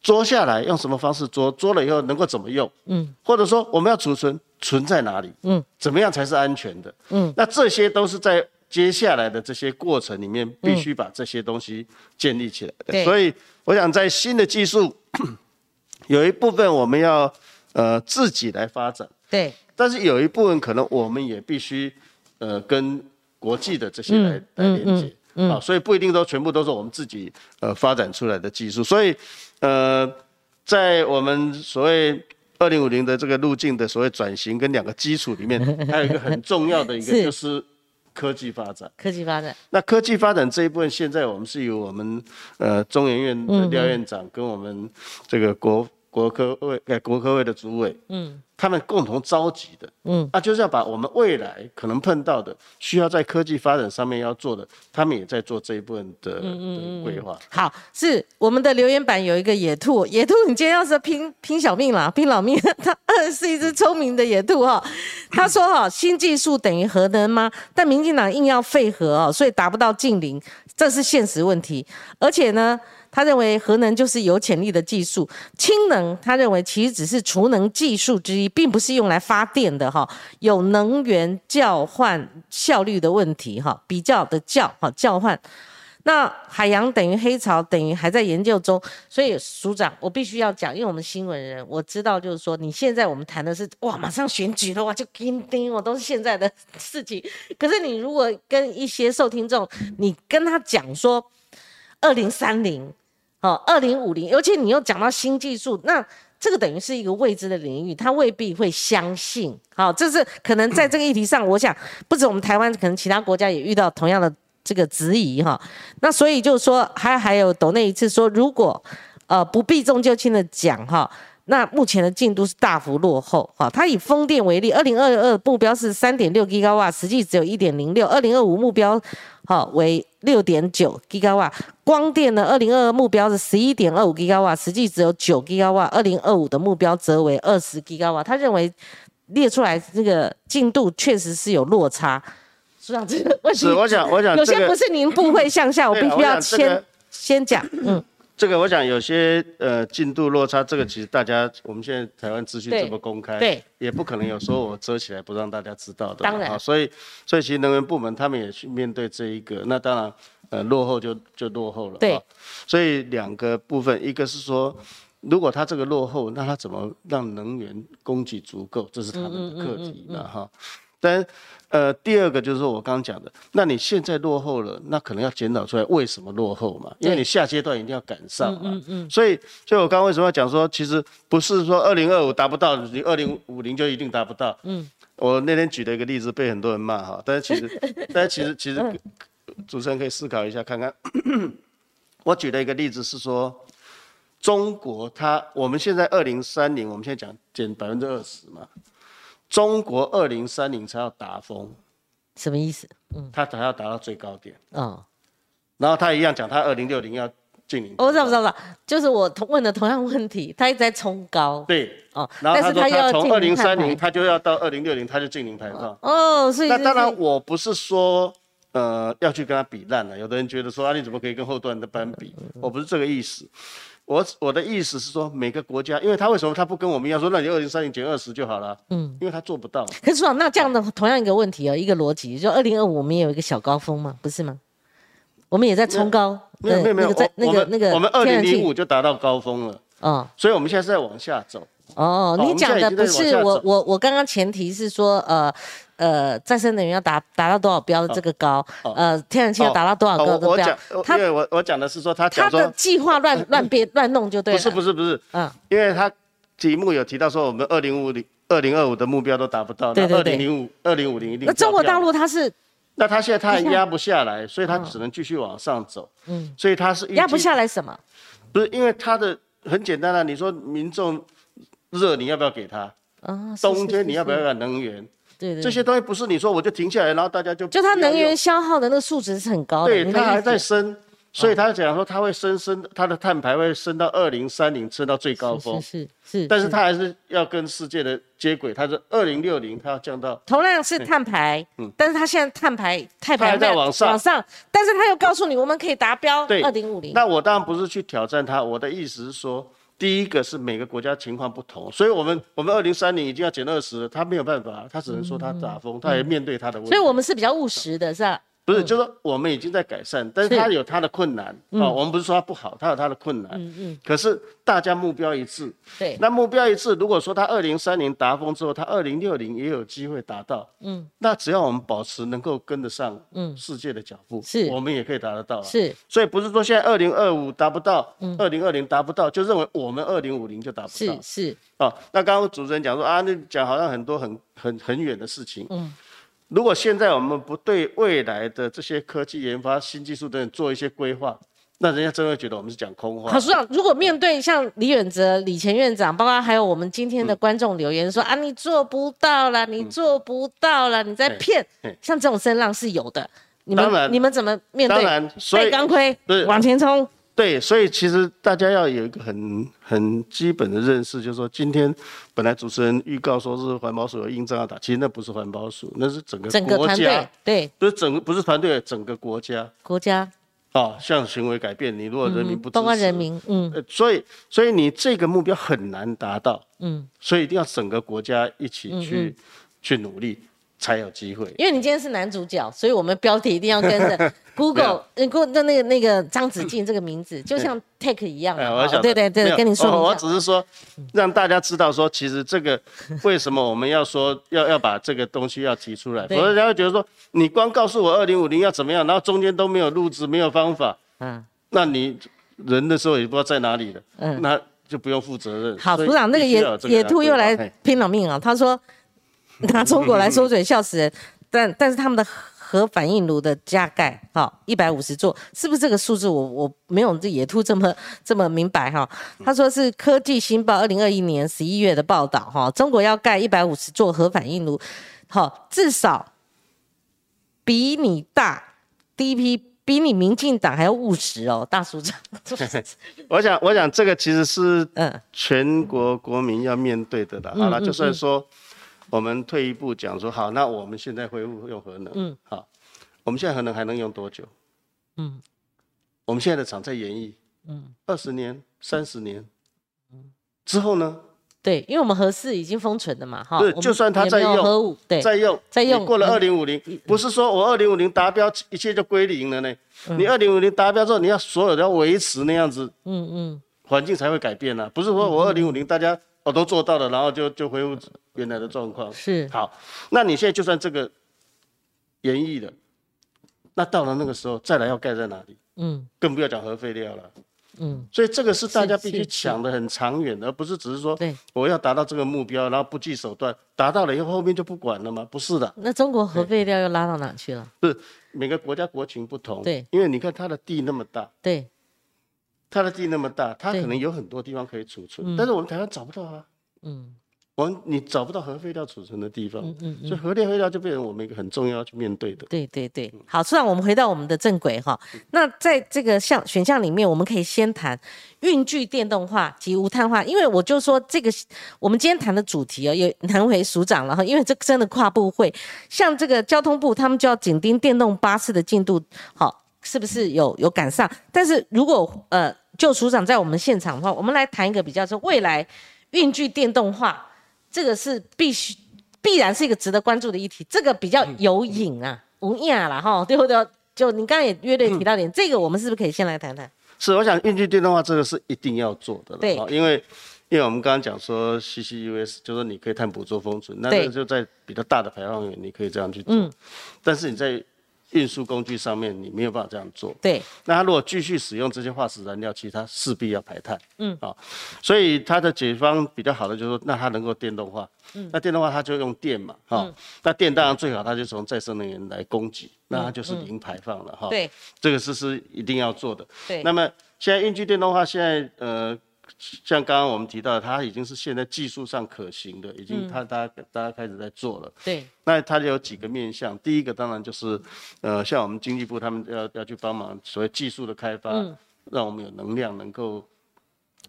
捉下来用什么方式捉，捉了以后能够怎么用，嗯，或者说我们要储存存在哪里，嗯，怎么样才是安全的，嗯，那这些都是在。接下来的这些过程里面，必须把这些东西建立起来的。所以，我想在新的技术，有一部分我们要呃自己来发展。对。但是有一部分可能我们也必须呃跟国际的这些来来连接。嗯。啊，所以不一定都全部都是我们自己呃发展出来的技术。所以呃，在我们所谓二零五零的这个路径的所谓转型跟两个基础里面，[LAUGHS] 还有一个很重要的一个就是。科技发展，科技发展。那科技发展这一部分，现在我们是由我们呃中研院的廖院长跟我们这个国国国科会呃国科会的主委，嗯，他们共同召集的，嗯，啊，就是要把我们未来可能碰到的需要在科技发展上面要做的，他们也在做这一部分的规划。好，是我们的留言板有一个野兔，野兔，你今天要是拼拼小命啦，[LAUGHS] 拼老命，它是一只聪明的野兔哈。[LAUGHS] 他说哈，新技术等于核能吗？但民进党硬要废核哦，所以达不到近零，这是现实问题，而且呢。他认为核能就是有潜力的技术，氢能他认为其实只是储能技术之一，并不是用来发电的哈，有能源交换效率的问题哈，比较的较哈交换，那海洋等于黑潮等于还在研究中，所以署长我必须要讲，因为我们新闻人我知道就是说你现在我们谈的是哇马上选举了哇就叮叮我都是现在的事情，可是你如果跟一些受听众你跟他讲说二零三零。哦，二零五零，尤其你又讲到新技术，那这个等于是一个未知的领域，他未必会相信。好，这是可能在这个议题上，[CLEARS THROAT] 我想不止我们台湾，可能其他国家也遇到同样的这个质疑哈。那所以就是说，还还有抖那一次说，如果呃不避重就轻的讲哈。那目前的进度是大幅落后，哈，它以风电为例，二零二二目标是三点六吉瓦，实际只有一点零六；二零二五目标，好为六点九吉瓦。光电呢，二零二二目标是十一点二五吉瓦，实际只有九吉瓦；二零二五的目标则为二十吉瓦。他认为列出来这个进度确实是有落差，是这样子。是，我想，我想有些不是您部会向下，我必须要先先讲，嗯。这个我想有些呃进度落差，这个其实大家我们现在台湾资讯这么公开，对，也不可能有说我遮起来不让大家知道的，当然，所以所以其实能源部门他们也去面对这一个，那当然呃落后就就落后了，对，所以两个部分，一个是说如果他这个落后，那他怎么让能源供给足够，这是他们的课题了哈。但呃，第二个就是说我刚刚讲的，那你现在落后了，那可能要检讨出来为什么落后嘛？因为你下阶段一定要赶上嘛。嗯嗯。所以，所以我刚刚为什么要讲说，其实不是说二零二五达不到，你二零五零就一定达不到。嗯。我那天举了一个例子被很多人骂哈，但是其实，[LAUGHS] 但是其实其实，主持人可以思考一下看看。[COUGHS] 我举的一个例子是说，中国它我们现在二零三零，我们现在讲减百分之二十嘛。中国二零三零才要达峰，什么意思？嗯，他才要达到最高点。嗯，然后他一样讲，他二零六零要进零。我知道，知道，知道，就是我同问的同样问题，他一直在冲高。对，哦，然后他说他从二零三零，他就要到二零六零，他就进零排放。哦，所以那当然我不是说呃要去跟他比烂了，有的人觉得说啊你怎么可以跟后段的班比？我不是这个意思。我我的意思是说，每个国家，因为他为什么他不跟我们一样说，那你二零三零减二十就好了？嗯，因为他做不到。[LAUGHS] 可是说，那这样的同样一个问题哦，一个逻辑，就二零二五我们也有一个小高峰嘛，不是吗？我们也在冲高，没有没有没有，在那个那个我们二零零五就达到高峰了，嗯，所以我们现在是在往下走。哦，你讲的不是我我我刚刚前提是说，呃。呃，再生能源要达达到多少标的这个高？呃，天然气要达到多少个的标？因为我我讲的是说他他的计划乱 [LAUGHS] 乱编乱弄就对了。不是不是不是，嗯，因为他题目有提到说我们二零五零二零二五的目标都达不到，那二零零五二零五零一定。那中国大陆它是？那他现在他还压不下来，所以他只能继续往上走。嗯，所以他是压不下来什么？不是因为他的很简单啊，你说民众热，你要不要给他？啊，冬天你要不要给能源？对对，这些东西不是你说我就停下来，然后大家就就它能源消耗的那个数值是很高的，对，它还在升，所以他讲说它会升升，它的碳排会升到二零三零，升到最高峰，是是，但是它还是要跟世界的接轨，它是二零六零，它要降到同样是碳排，嗯，但是它现在碳排碳排在往上。往上，但是他又告诉你我们可以达标二零五零，那我当然不是去挑战它，我的意思是说。第一个是每个国家情况不同，所以我们我们二零三零已经要减二十，他没有办法，他只能说他打风，他也面对他的问题。所以我们是比较务实的，是吧？不是，就是说我们已经在改善，但是他有他的困难啊。我们不是说他不好，他有他的困难。嗯嗯。可是大家目标一致。对。那目标一致，如果说他二零三零达峰之后，他二零六零也有机会达到。嗯。那只要我们保持能够跟得上嗯世界的脚步，是，我们也可以达得到。是。所以不是说现在二零二五达不到，二零二零达不到，就认为我们二零五零就达不到。是是。哦，那刚刚主持人讲说啊，那讲好像很多很很很远的事情。嗯。如果现在我们不对未来的这些科技研发、新技术等等做一些规划，那人家真会觉得我们是讲空话。好，所长，如果面对像李远哲、李前院长，包括还有我们今天的观众留言说啊，你做不到了，你做不到了，你在骗，像这种声浪是有的。你们你们怎么面对？当然，背钢盔，往前冲。对，所以其实大家要有一个很很基本的认识，就是说，今天本来主持人预告说是环保署有印章要打，其实那不是环保署，那是整个整个团队，对，不是整个不是团队，整个国家，国家。啊，像行为改变，你如果人民不包括人民，嗯，所以所以你这个目标很难达到，嗯，所以一定要整个国家一起去去努力。才有机会，因为你今天是男主角，所以我们标题一定要跟着 [LAUGHS] Google，嗯，Google 那个那个张子静这个名字，[LAUGHS] 就像 Take 一样。哎，我想，对对对，跟你说，我只是说让大家知道说，其实这个 [LAUGHS] 为什么我们要说要要把这个东西要提出来，否则人家会觉得说你光告诉我二零五零要怎么样，然后中间都没有录制，没有方法，嗯，那你人的时候也不知道在哪里了，嗯，那就不用负责任。好，组长，那个野野兔又来拼了命啊，他说。[LAUGHS] 拿中国来说嘴，笑死人。但但是他们的核反应炉的加盖，哈，一百五十座，是不是这个数字？我我没有这野兔这么这么明白哈。他说是科技新报二零二一年十一月的报道哈，中国要盖一百五十座核反应炉，好，至少比你大第一批，比你民进党还要务实哦，大署长。[LAUGHS] 我想我想这个其实是嗯全国国民要面对的了。好了，就算说。我们退一步讲说，好，那我们现在恢复用核能，嗯，好，我们现在核能还能用多久？嗯，我们现在的厂在演绎，嗯，二十年、三十年，嗯，之后呢？对，因为我们核四已经封存了嘛，哈，对，就算它在用核武，对，在用，在用，过了二零五零，不是说我二零五零达标，一切就归零了呢？你二零五零达标之后，你要所有的要维持那样子，嗯嗯，环境才会改变呢，不是说我二零五零大家。我都做到了，然后就就恢复原来的状况。是好，那你现在就算这个演绎了，那到了那个时候再来要盖在哪里？嗯，更不要讲核废料了。嗯，所以这个是大家必须想的很长远，而不是只是说，对，我要达到这个目标，然后不计手段，达到了以后后面就不管了吗？不是的。那中国核废料又拉到哪去了？不是每个国家国情不同。对，因为你看它的地那么大。对。它的地那么大，它可能有很多地方可以储存，但是我们台湾找不到啊。嗯，我们你找不到核废料储存的地方，嗯嗯所以核废料就变成我们一个很重要要去面对的。对对对，好，虽然我们回到我们的正轨哈，那在这个项选项里面，我们可以先谈运具电动化及无碳化，因为我就说这个我们今天谈的主题哦，也谈回署长了哈，因为这真的跨部会，像这个交通部他们就要紧盯电动巴士的进度，好。是不是有有赶上？但是如果呃，就署长在我们现场的话，我们来谈一个比较，说未来运具电动化，这个是必须必然是一个值得关注的议题。这个比较有瘾啊，无亚了哈，对不对？就你刚刚也约略提到点，这个我们是不是可以先来谈谈？是，我想运具电动化这个是一定要做的了，对，因为因为我们刚刚讲说 CCUS，就是你可以碳捕捉封存，那就在比较大的排放源你可以这样去做，嗯，但是你在运输工具上面你没有办法这样做，对。那它如果继续使用这些化石燃料，其实它势必要排碳，嗯，啊，所以它的解方比较好的就是说，那它能够电动化，嗯，那电动化它就用电嘛，哈，那电当然最好，它就从再生能源来供给，那它就是零排放了，哈，对，这个是是一定要做的，对。那么现在运具电动化现在呃。像刚刚我们提到，它已经是现在技术上可行的，已经它大家大家开始在做了。对。那它有几个面向，第一个当然就是，呃，像我们经济部他们要要去帮忙所谓技术的开发，让我们有能量能够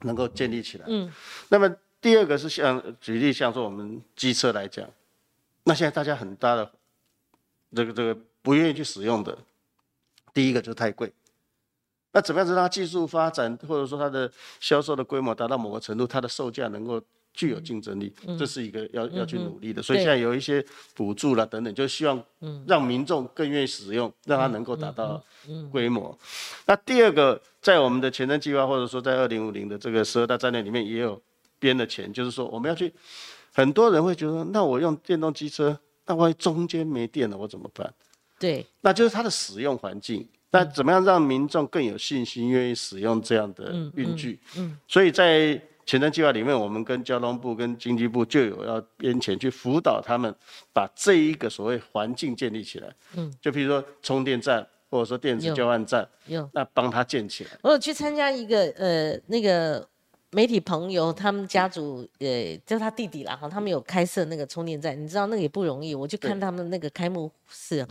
能够建立起来。嗯。那么第二个是像举例像说我们机车来讲，那现在大家很大的这个这个不愿意去使用的，第一个就是太贵。那怎么样子让它技术发展，或者说它的销售的规模达到某个程度，它的售价能够具有竞争力，这是一个要要去努力的。所以现在有一些补助了等等，就希望让民众更愿意使用，让它能够达到规模。那第二个，在我们的前瞻计划，或者说在二零五零的这个十二大战略里面，也有编的钱，就是说我们要去，很多人会觉得，那我用电动机车，那万一中间没电了，我怎么办？对，那就是它的使用环境。那怎么样让民众更有信心，愿意使用这样的运具？嗯，所以在前瞻计划里面，我们跟交通部、跟经济部就有要编前去辅导他们，把这一个所谓环境建立起来。嗯，就比如说充电站，或者说电子交换站，有那帮他建起来。我有去参加一个呃那个媒体朋友，他们家族呃叫他弟弟啦哈，他们有开设那个充电站，你知道那个也不容易，我就看他们那个开幕式，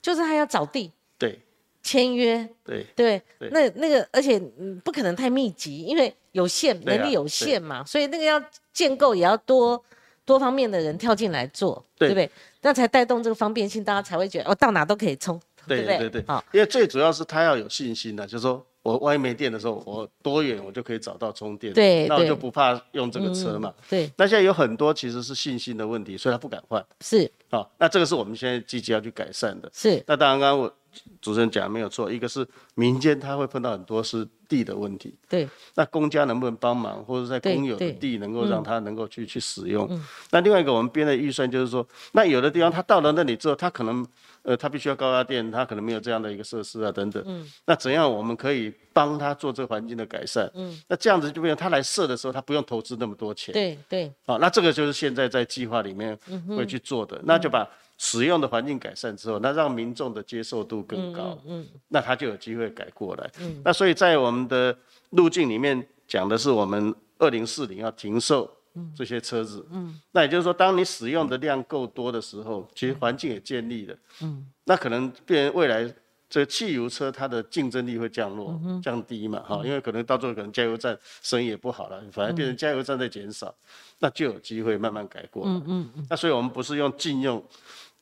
就是他要找地，对，签约，对对，那那个而且不可能太密集，因为有限能力有限嘛，所以那个要建构也要多多方面的人跳进来做，对。不对？那才带动这个方便性，大家才会觉得哦，到哪都可以充。对对对，好，因为最主要是他要有信心的，就是说我万一没电的时候，我多远我就可以找到充电，对，那我就不怕用这个车嘛。对，那现在有很多其实是信心的问题，所以他不敢换。是，好，那这个是我们现在积极要去改善的。是，那当然刚刚我主持人讲没有错，一个是民间他会碰到很多是地的问题，对，那公家能不能帮忙，或者在公有的地能够让他能够去去使用？那另外一个我们编的预算就是说，那有的地方他到了那里之后，他可能。呃，他必须要高压电，他可能没有这样的一个设施啊，等等。嗯。那怎样我们可以帮他做这个环境的改善？嗯。那这样子就变成他来设的时候，他不用投资那么多钱。对对。好，那这个就是现在在计划里面会去做的。那就把使用的环境改善之后，那让民众的接受度更高。嗯。那他就有机会改过来。嗯。那所以在我们的路径里面讲的是，我们二零四零要停售。这些车子，嗯，那也就是说，当你使用的量够多的时候，其实环境也建立了，嗯，那可能变成未来这汽油车它的竞争力会降落、降低嘛，哈，因为可能到最后可能加油站生意也不好了，反而变成加油站在减少，那就有机会慢慢改过，嗯嗯嗯，那所以我们不是用禁用。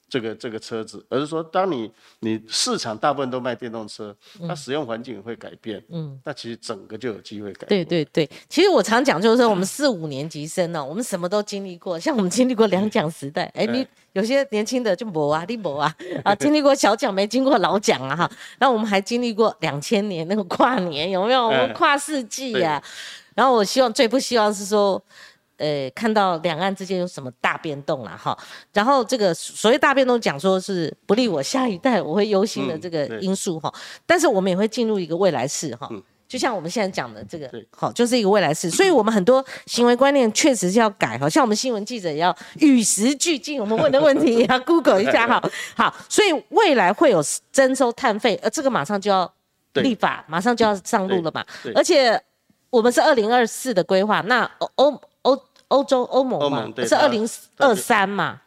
这个这个车子，而是说，当你你市场大部分都卖电动车，它使用环境会改变，嗯，那其实整个就有机会改。对对对，其实我常讲就是说，我们四五年级生呢，我们什么都经历过，像我们经历过两蒋时代，哎，[LAUGHS] 你有些年轻的就没啊，你没啊，啊，经历过小蒋没经过老蒋啊哈，那我们还经历过两千年那个跨年，有没有？我们跨世纪呀，然后我希望最不希望是说。呃，看到两岸之间有什么大变动了哈，然后这个所谓大变动，讲说是不利我下一代，我会忧心的这个因素哈。但是我们也会进入一个未来式哈，就像我们现在讲的这个，好，就是一个未来式。所以我们很多行为观念确实是要改哈，像我们新闻记者也要与时俱进，我们问的问题也要 Google 一下哈。好，所以未来会有征收碳费，呃，这个马上就要立法，马上就要上路了嘛。而且我们是二零二四的规划，那欧。欧洲欧盟嘛，是二零二三嘛？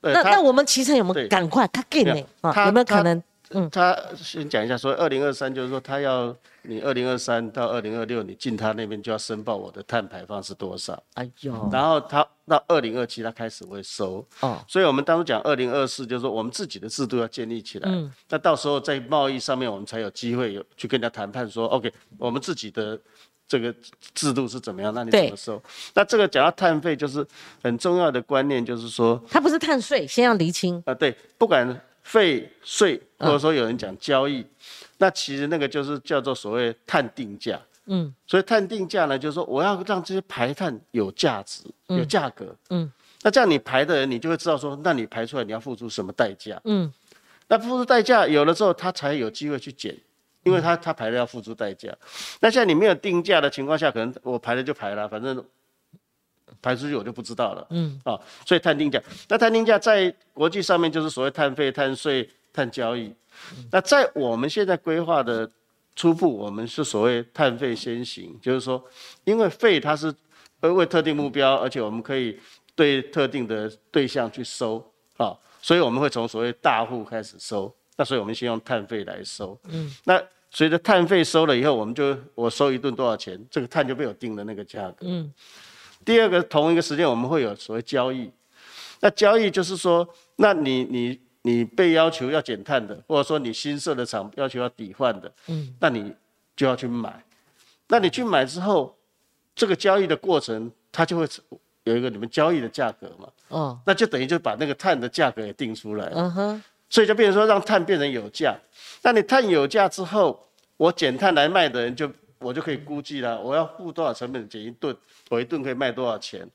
那那我们其实有没有赶快？他给你？啊，有没有可能？嗯，他先讲一下，说二零二三就是说他要你二零二三到二零二六，你进他那边就要申报我的碳排放是多少？哎呦，然后他到二零二七他开始会收哦，所以我们当初讲二零二四就是说我们自己的制度要建立起来，嗯，那到时候在贸易上面我们才有机会有去跟人家谈判说，OK，我们自己的。这个制度是怎么样？那你怎么收？那这个讲到碳费，就是很重要的观念，就是说，它不是碳税，先要厘清啊。对，不管费税，或者说有人讲交易，那其实那个就是叫做所谓碳定价。嗯，所以碳定价呢，就是说我要让这些排碳有价值、有价格。嗯，那这样你排的人，你就会知道说，那你排出来你要付出什么代价？嗯，那付出代价有了之后，他才有机会去减。因为他他排了要付出代价，那现在你没有定价的情况下，可能我排了就排了，反正排出去我就不知道了。嗯，啊，所以碳定价，那碳定价在国际上面就是所谓碳费、碳税、碳交易。那在我们现在规划的初步，我们是所谓碳费先行，就是说，因为费它是为特定目标，而且我们可以对特定的对象去收，啊，所以我们会从所谓大户开始收。那所以我们先用碳费来收，嗯，那随着碳费收了以后，我们就我收一顿多少钱，这个碳就被我定了那个价格，嗯。第二个，同一个时间我们会有所谓交易，那交易就是说，那你你你被要求要减碳的，或者说你新设的厂要求要抵换的，嗯，那你就要去买，那你去买之后，这个交易的过程，它就会有一个你们交易的价格嘛，哦，那就等于就把那个碳的价格也定出来了，嗯哼。所以就变成说，让碳变成有价。那你碳有价之后，我减碳来卖的人就我就可以估计了，我要付多少成本减一吨，我一吨可以卖多少钱。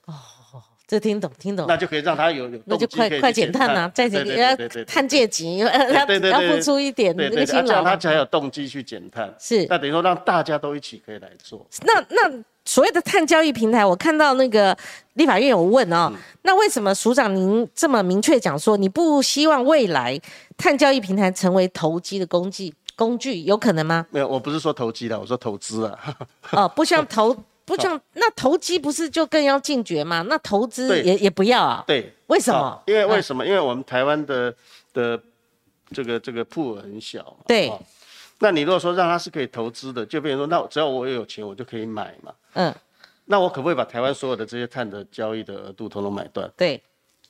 这听懂听懂。那就可以让他有有那就快快减碳啊，再减要碳借急，要要付出一点那个辛劳。他才有动机去减碳。是。那等于说让大家都一起可以来做。那那。所谓的碳交易平台，我看到那个立法院有问哦，那为什么署长您这么明确讲说，你不希望未来碳交易平台成为投机的工具工具，有可能吗？没有，我不是说投机的，我说投资啊。[LAUGHS] 哦，不像投，不像那投机不是就更要禁绝吗？那投资也也不要啊？对，为什么？因为为什么？因为我们台湾的的这个这个铺很小。对。那你如果说让他是可以投资的，就变成说，那只要我有钱，我就可以买嘛。嗯。那我可不可以把台湾所有的这些碳的交易的额度统统买断？对。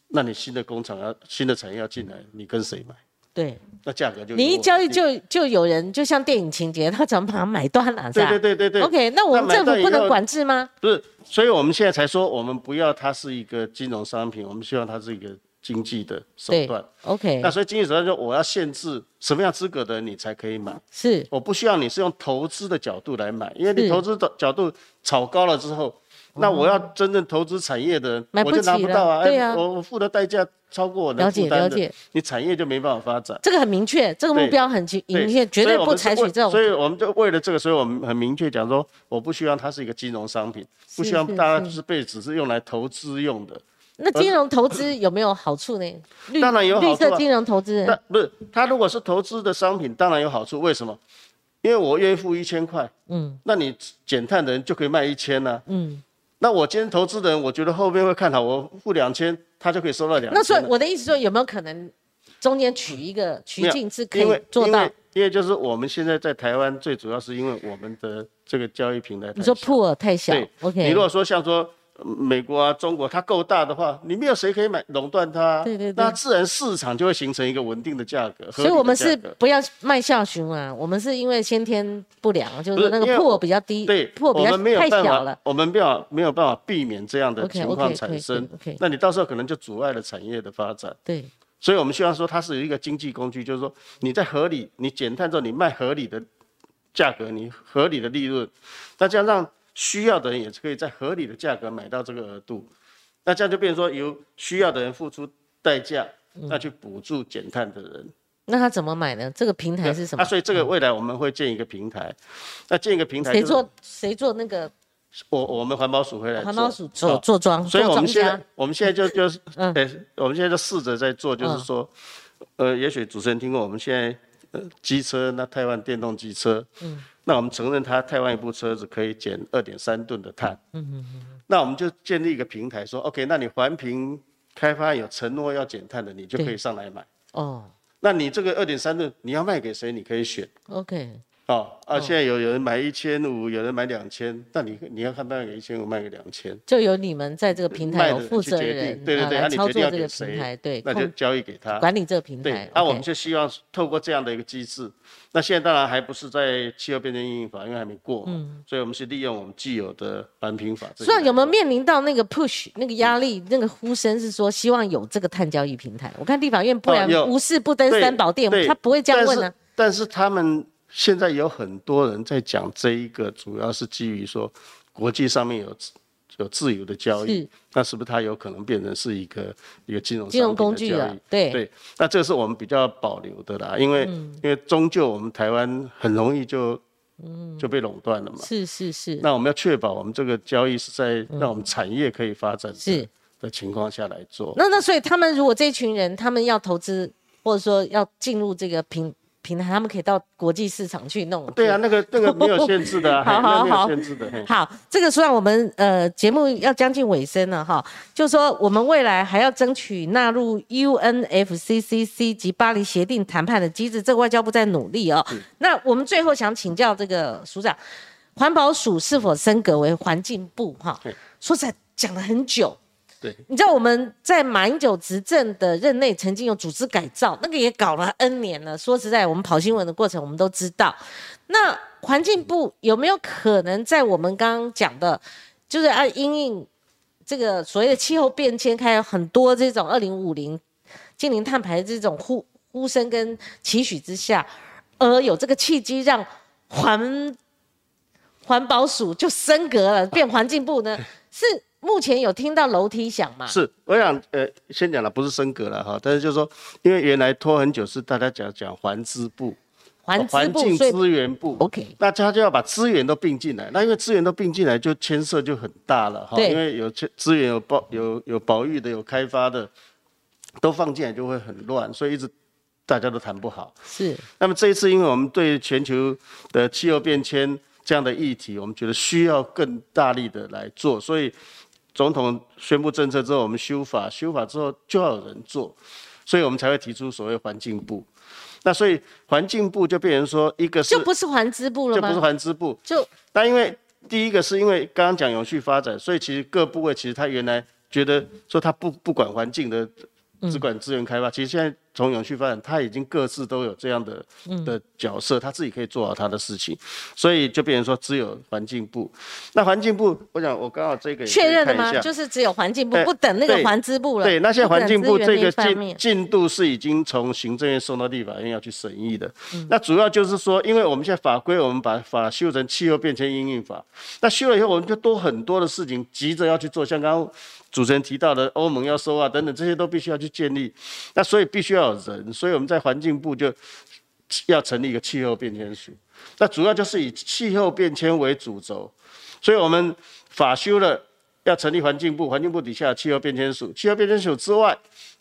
那你新的工厂要新的产业要进来，你跟谁买？对，那价格就你一交易就就有人，就像电影情节，他怎么把它买断了？对对对对对。OK，那我们政府不能管制吗？不是，所以我们现在才说，我们不要它是一个金融商品，我们希望它是一个经济的手段。OK，那所以经济手段就我要限制什么样资格的人你才可以买。是，我不需要你是用投资的角度来买，因为你投资的角度炒高了之后。那我要真正投资产业的，我就拿不到啊！对呀，我我付的代价超过我能负担的，你产业就没办法发展。这个很明确，这个目标很明确，绝对不采取这种。所以我们就为了这个，所以我们很明确讲说，我不希望它是一个金融商品，不希望大家就是被只是用来投资用的。那金融投资有没有好处呢？当然有好处。绿色金融投资，那不是它如果是投资的商品，当然有好处。为什么？因为我愿意付一千块，嗯，那你减碳的人就可以卖一千呢，嗯。那我今天投资的人，我觉得后面会看好，我付两千，他就可以收到两千。那所以我的意思说，有没有可能中间取一个取径是可以做到？因为就是我们现在在台湾，最主要是因为我们的这个交易平台。你说铺尔太小，OK。你如果说像说。美国啊，中国，它够大的话，你没有谁可以买垄断它，对对对，那自然市场就会形成一个稳定的价格。所以我们是不要卖下熊啊，我们是因为先天不良，就是那个破比较低，对，破比较太小了，我们没有没有办法避免这样的情况产生。那你到时候可能就阻碍了产业的发展。对，所以我们希望说它是一个经济工具，就是说你在合理，你减碳之后你卖合理的价格，你合理的利润，再加上。需要的人也是可以在合理的价格买到这个额度，那这样就变成说由需要的人付出代价，那去补助减碳的人。那他怎么买呢？这个平台是什么？啊，所以这个未来我们会建一个平台，那建一个平台谁做谁做那个？我我们环保署会来环保署做做庄，所以我们现在我们现在就就是嗯，我们现在就试着在做，就是说，呃，也许主持人听过，我们现在呃机车那台湾电动机车，嗯。那我们承认它台湾一部车子可以减二点三吨的碳，嗯嗯嗯，那我们就建立一个平台，说 OK，那你环评开发有承诺要减碳的，你就可以上来买。哦，那你这个二点三吨你要卖给谁？你可以选。OK。哦啊！现在有有人买一千五，有人买两千，那你你要看卖给一千五，卖给两千，就由你们在这个平台有负责人，对对对，操作这个平台，对，那就交易给他管理这个平台。那我们就希望透过这样的一个机制，那现在当然还不是在气候变迁应用法，因为还没过，嗯，所以我们是利用我们既有的环评法。所以有没有面临到那个 push 那个压力，那个呼声是说希望有这个碳交易平台？我看立法院不然无事不登三宝殿，他不会这样问呢。但是他们。现在有很多人在讲这一个，主要是基于说国际上面有有自由的交易，那是不是它有可能变成是一个一个金融金融工具了？对对，那这是我们比较保留的啦，因为因为终究我们台湾很容易就就被垄断了嘛。是是是。那我们要确保我们这个交易是在让我们产业可以发展是的情况下来做。那那所以他们如果这群人他们要投资或者说要进入这个平。平台他们可以到国际市场去弄。对啊，那个那个没有限制的，[LAUGHS] 好好好，限制的。好，这个虽然我们呃节目要将近尾声了哈，就说我们未来还要争取纳入 UNFCCC 及巴黎协定谈判的机制，这个外交部在努力哦。那我们最后想请教这个署长，环保署是否升格为环境部？哈，说实在讲了很久。对，你知道我们在马英九执政的任内曾经有组织改造，那个也搞了 N 年了。说实在，我们跑新闻的过程，我们都知道。那环境部有没有可能在我们刚刚讲的，就是按，因应这个所谓的气候变迁，开很多这种二零五零近零碳排的这种呼呼声跟期许之下，而有这个契机让环环保署就升格了，变环境部呢？[LAUGHS] 是？目前有听到楼梯响吗？是，我想呃，先讲了，不是升格了哈，但是就是说，因为原来拖很久，是大家讲讲环资部，环环境资源部，OK，那他就要把资源都并进来，那因为资源都并进来，就牵涉就很大了哈，因为有资源有保有有保育的，有开发的，都放进来就会很乱，所以一直大家都谈不好。是。那么这一次，因为我们对全球的气候变迁这样的议题，我们觉得需要更大力的来做，所以总统宣布政策之后，我们修法，修法之后就要有人做，所以我们才会提出所谓环境部。那所以环境部就变成说，一个是就不是环资部了吗？就不是环资部。就但因为第一个是因为刚刚讲永续发展，所以其实各部位其实他原来觉得说他不不管环境的，只管资源开发，其实现在。从永续发展，他已经各自都有这样的的角色，他自己可以做好他的事情，所以就变成说只有环境部。那环境部，我想我刚好这个确认了吗？就是只有环境部，不等那个环资部了。对，那现在环境部这个进进度是已经从行政院送到立法院要去审议的。那主要就是说，因为我们现在法规，我们把法修成气候变迁应运法，那修了以后，我们就多很多的事情急着要去做，像刚刚主持人提到的欧盟要收啊等等，这些都必须要去建立。那所以必须要有。人，所以我们在环境部就要成立一个气候变迁署，那主要就是以气候变迁为主轴，所以我们法修了要成立环境部，环境部底下气候变迁署，气候变迁署之外，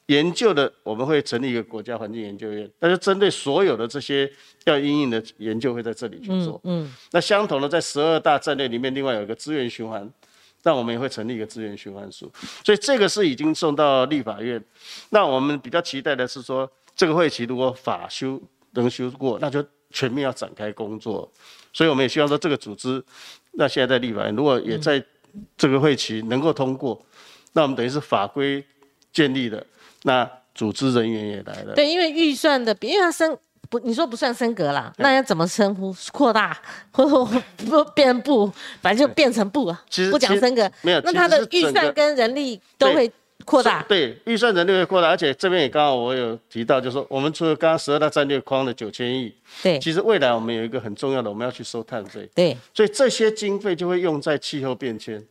研究的我们会成立一个国家环境研究院，那就针对所有的这些要应用的研究会在这里去做。嗯，那相同的在十二大战略里面，另外有一个资源循环。那我们也会成立一个资源循环署，所以这个是已经送到立法院。那我们比较期待的是说，这个会期如果法修能修过，那就全面要展开工作。所以我们也希望说，这个组织，那现在在立法院，如果也在这个会期能够通过，那我们等于是法规建立的，那组织人员也来了。对，因为预算的，因为它升。不，你说不算升格啦，那要怎么称呼？扩大或不 [LAUGHS] 变部，反正就变成部啊。其实不讲升格，没有。那他的预算跟人力都会扩大。对，预算人力会扩大，而且这边也刚好我有提到，就是说我们除了刚刚十二大战略框的九千亿，对，其实未来我们有一个很重要的，我们要去收碳费。对，所以这些经费就会用在气候变迁。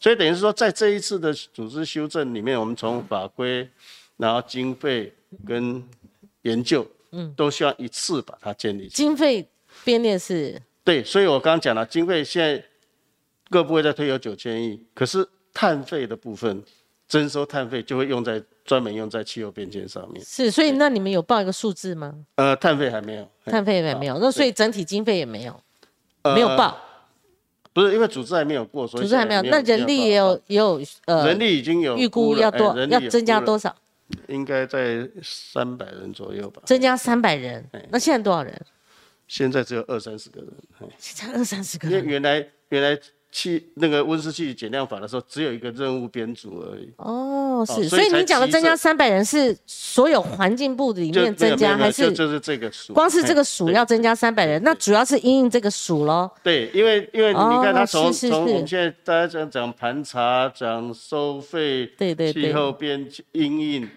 所以等于是说，在这一次的组织修正里面，我们从法规，然后经费跟研究。嗯，都需要一次把它建立。经费编列是？对，所以我刚刚讲了，经费现在各部位在推有九千亿，可是碳费的部分，征收碳费就会用在专门用在气候变迁上面。是，所以那你们有报一个数字吗？呃，碳费还没有，碳费还没有，那所以整体经费也没有，没有报。不是因为组织还没有过，所以组织还没有。那人力也有也有呃，人力已经有预估要多要增加多少？应该在三百人左右吧，增加三百人。那现在多少人？现在只有二三十个人。现在二三十个人。因为原来原来气那个温室气减量法的时候，只有一个任务编组而已。哦，是。所以你讲的增加三百人是所有环境部里面增加，还是就是这个署？光是这个署要增加三百人，那主要是因应这个署喽。对，因为因为你看他从从我们现在大家讲讲盘查、讲收费、对对气候变因应。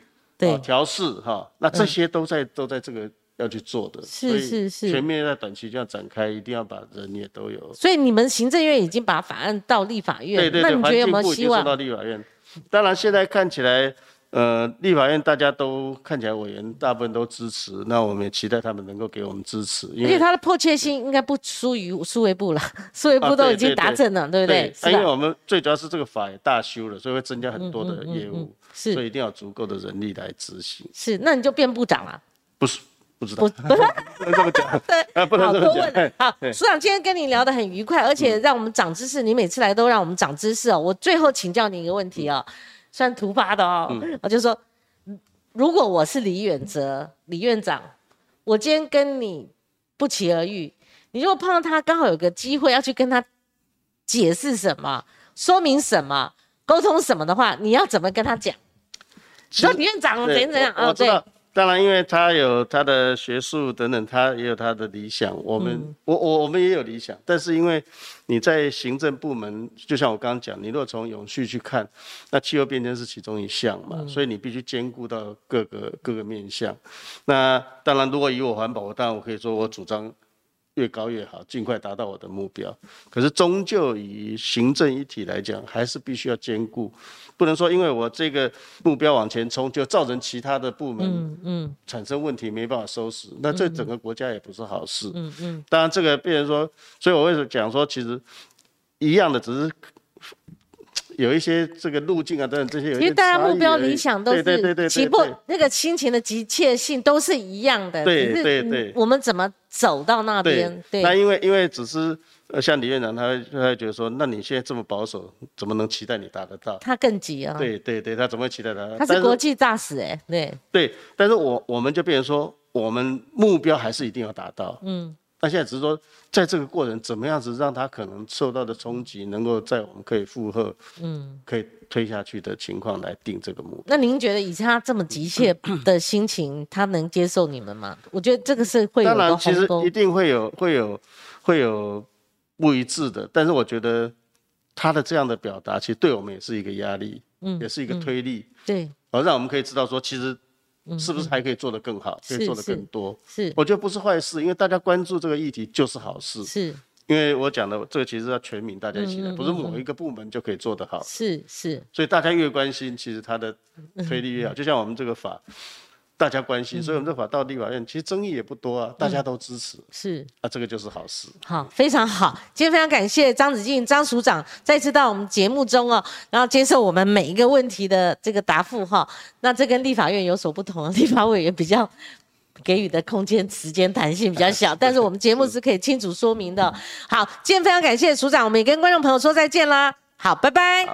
对，调试哈，那这些都在都在这个要去做的，是是是，全面在短期就要展开，一定要把人也都有。所以你们行政院已经把法案到立法院，对对对，环境部已经送到立法院。当然现在看起来。呃，立法院大家都看起来委员大部分都支持，那我们也期待他们能够给我们支持。因为他的迫切性应该不输于数位部了，[LAUGHS] 数位部都已经达成了，对不对？对，因为我们最主要是这个法也大修了，所以会增加很多的业务，是，所以一定要足够的人力来执行。是，那你就变部长了？不是，不知道，不 [LAUGHS] [LAUGHS] 能这么讲。对，[LAUGHS] 啊，不能这么讲。好，署长今天跟你聊得很愉快，而且让我们长知识。你每次来都让我们长知识哦。我最后请教你一个问题哦。算突发的哦，我就说，如果我是李远哲李院长，我今天跟你不期而遇，你如果碰到他刚好有个机会要去跟他解释什么、说明什么、沟通什么的话，你要怎么跟他讲？说李院长怎样怎样哦，对。当然，因为他有他的学术等等，他也有他的理想。我们，我我我们也有理想，但是因为你在行政部门，就像我刚刚讲，你如果从永续去看，那气候变迁是其中一项嘛，所以你必须兼顾到各个各个面向。那当然，如果以我环保，我当然我可以说我主张。越高越好，尽快达到我的目标。可是终究以行政一体来讲，还是必须要兼顾，不能说因为我这个目标往前冲，就造成其他的部门嗯产生问题，没办法收拾。那这整个国家也不是好事。嗯嗯。当然这个变成说，所以我为什么讲说，其实一样的，只是有一些这个路径啊等等这些，其实大家目标理想都是对对对起步那个心情的急切性都是一样的，对对对，我们怎么走到那边？对，那因为因为只是呃，像李院长他他会觉得说，那你现在这么保守，怎么能期待你达得到？他更急啊！对对对，他怎么会期待他？他是国际大使哎，对对，但是我我们就变成说，我们目标还是一定要达到，嗯。那现在只是说，在这个过程怎么样子让他可能受到的冲击，能够在我们可以负荷，嗯，可以推下去的情况来定这个目标。那您觉得以他这么急切的心情，他能接受你们吗？我觉得这个是会有当然，其实一定会有会有会有不一致的，但是我觉得他的这样的表达，其实对我们也是一个压力，嗯，也是一个推力，对，而让我们可以知道说，其实。是不是还可以做得更好？可以做得更多？是，我觉得不是坏事，因为大家关注这个议题就是好事。是，因为我讲的这个其实要全民大家一起来，不是某一个部门就可以做得好。是是，所以大家越关心，其实它的推力越好。就像我们这个法。大家关心，所以我们这法到立法院，其实争议也不多啊，大家都支持，是啊，这个就是好事。好，非常好。今天非常感谢张子静张署长再次到我们节目中哦，然后接受我们每一个问题的这个答复哈。那这跟立法院有所不同，[LAUGHS] 立法委员比较给予的空间、时间弹性比较小，[LAUGHS] 但是我们节目是可以清楚说明的。好，今天非常感谢署长，我们也跟观众朋友说再见啦。好，拜拜。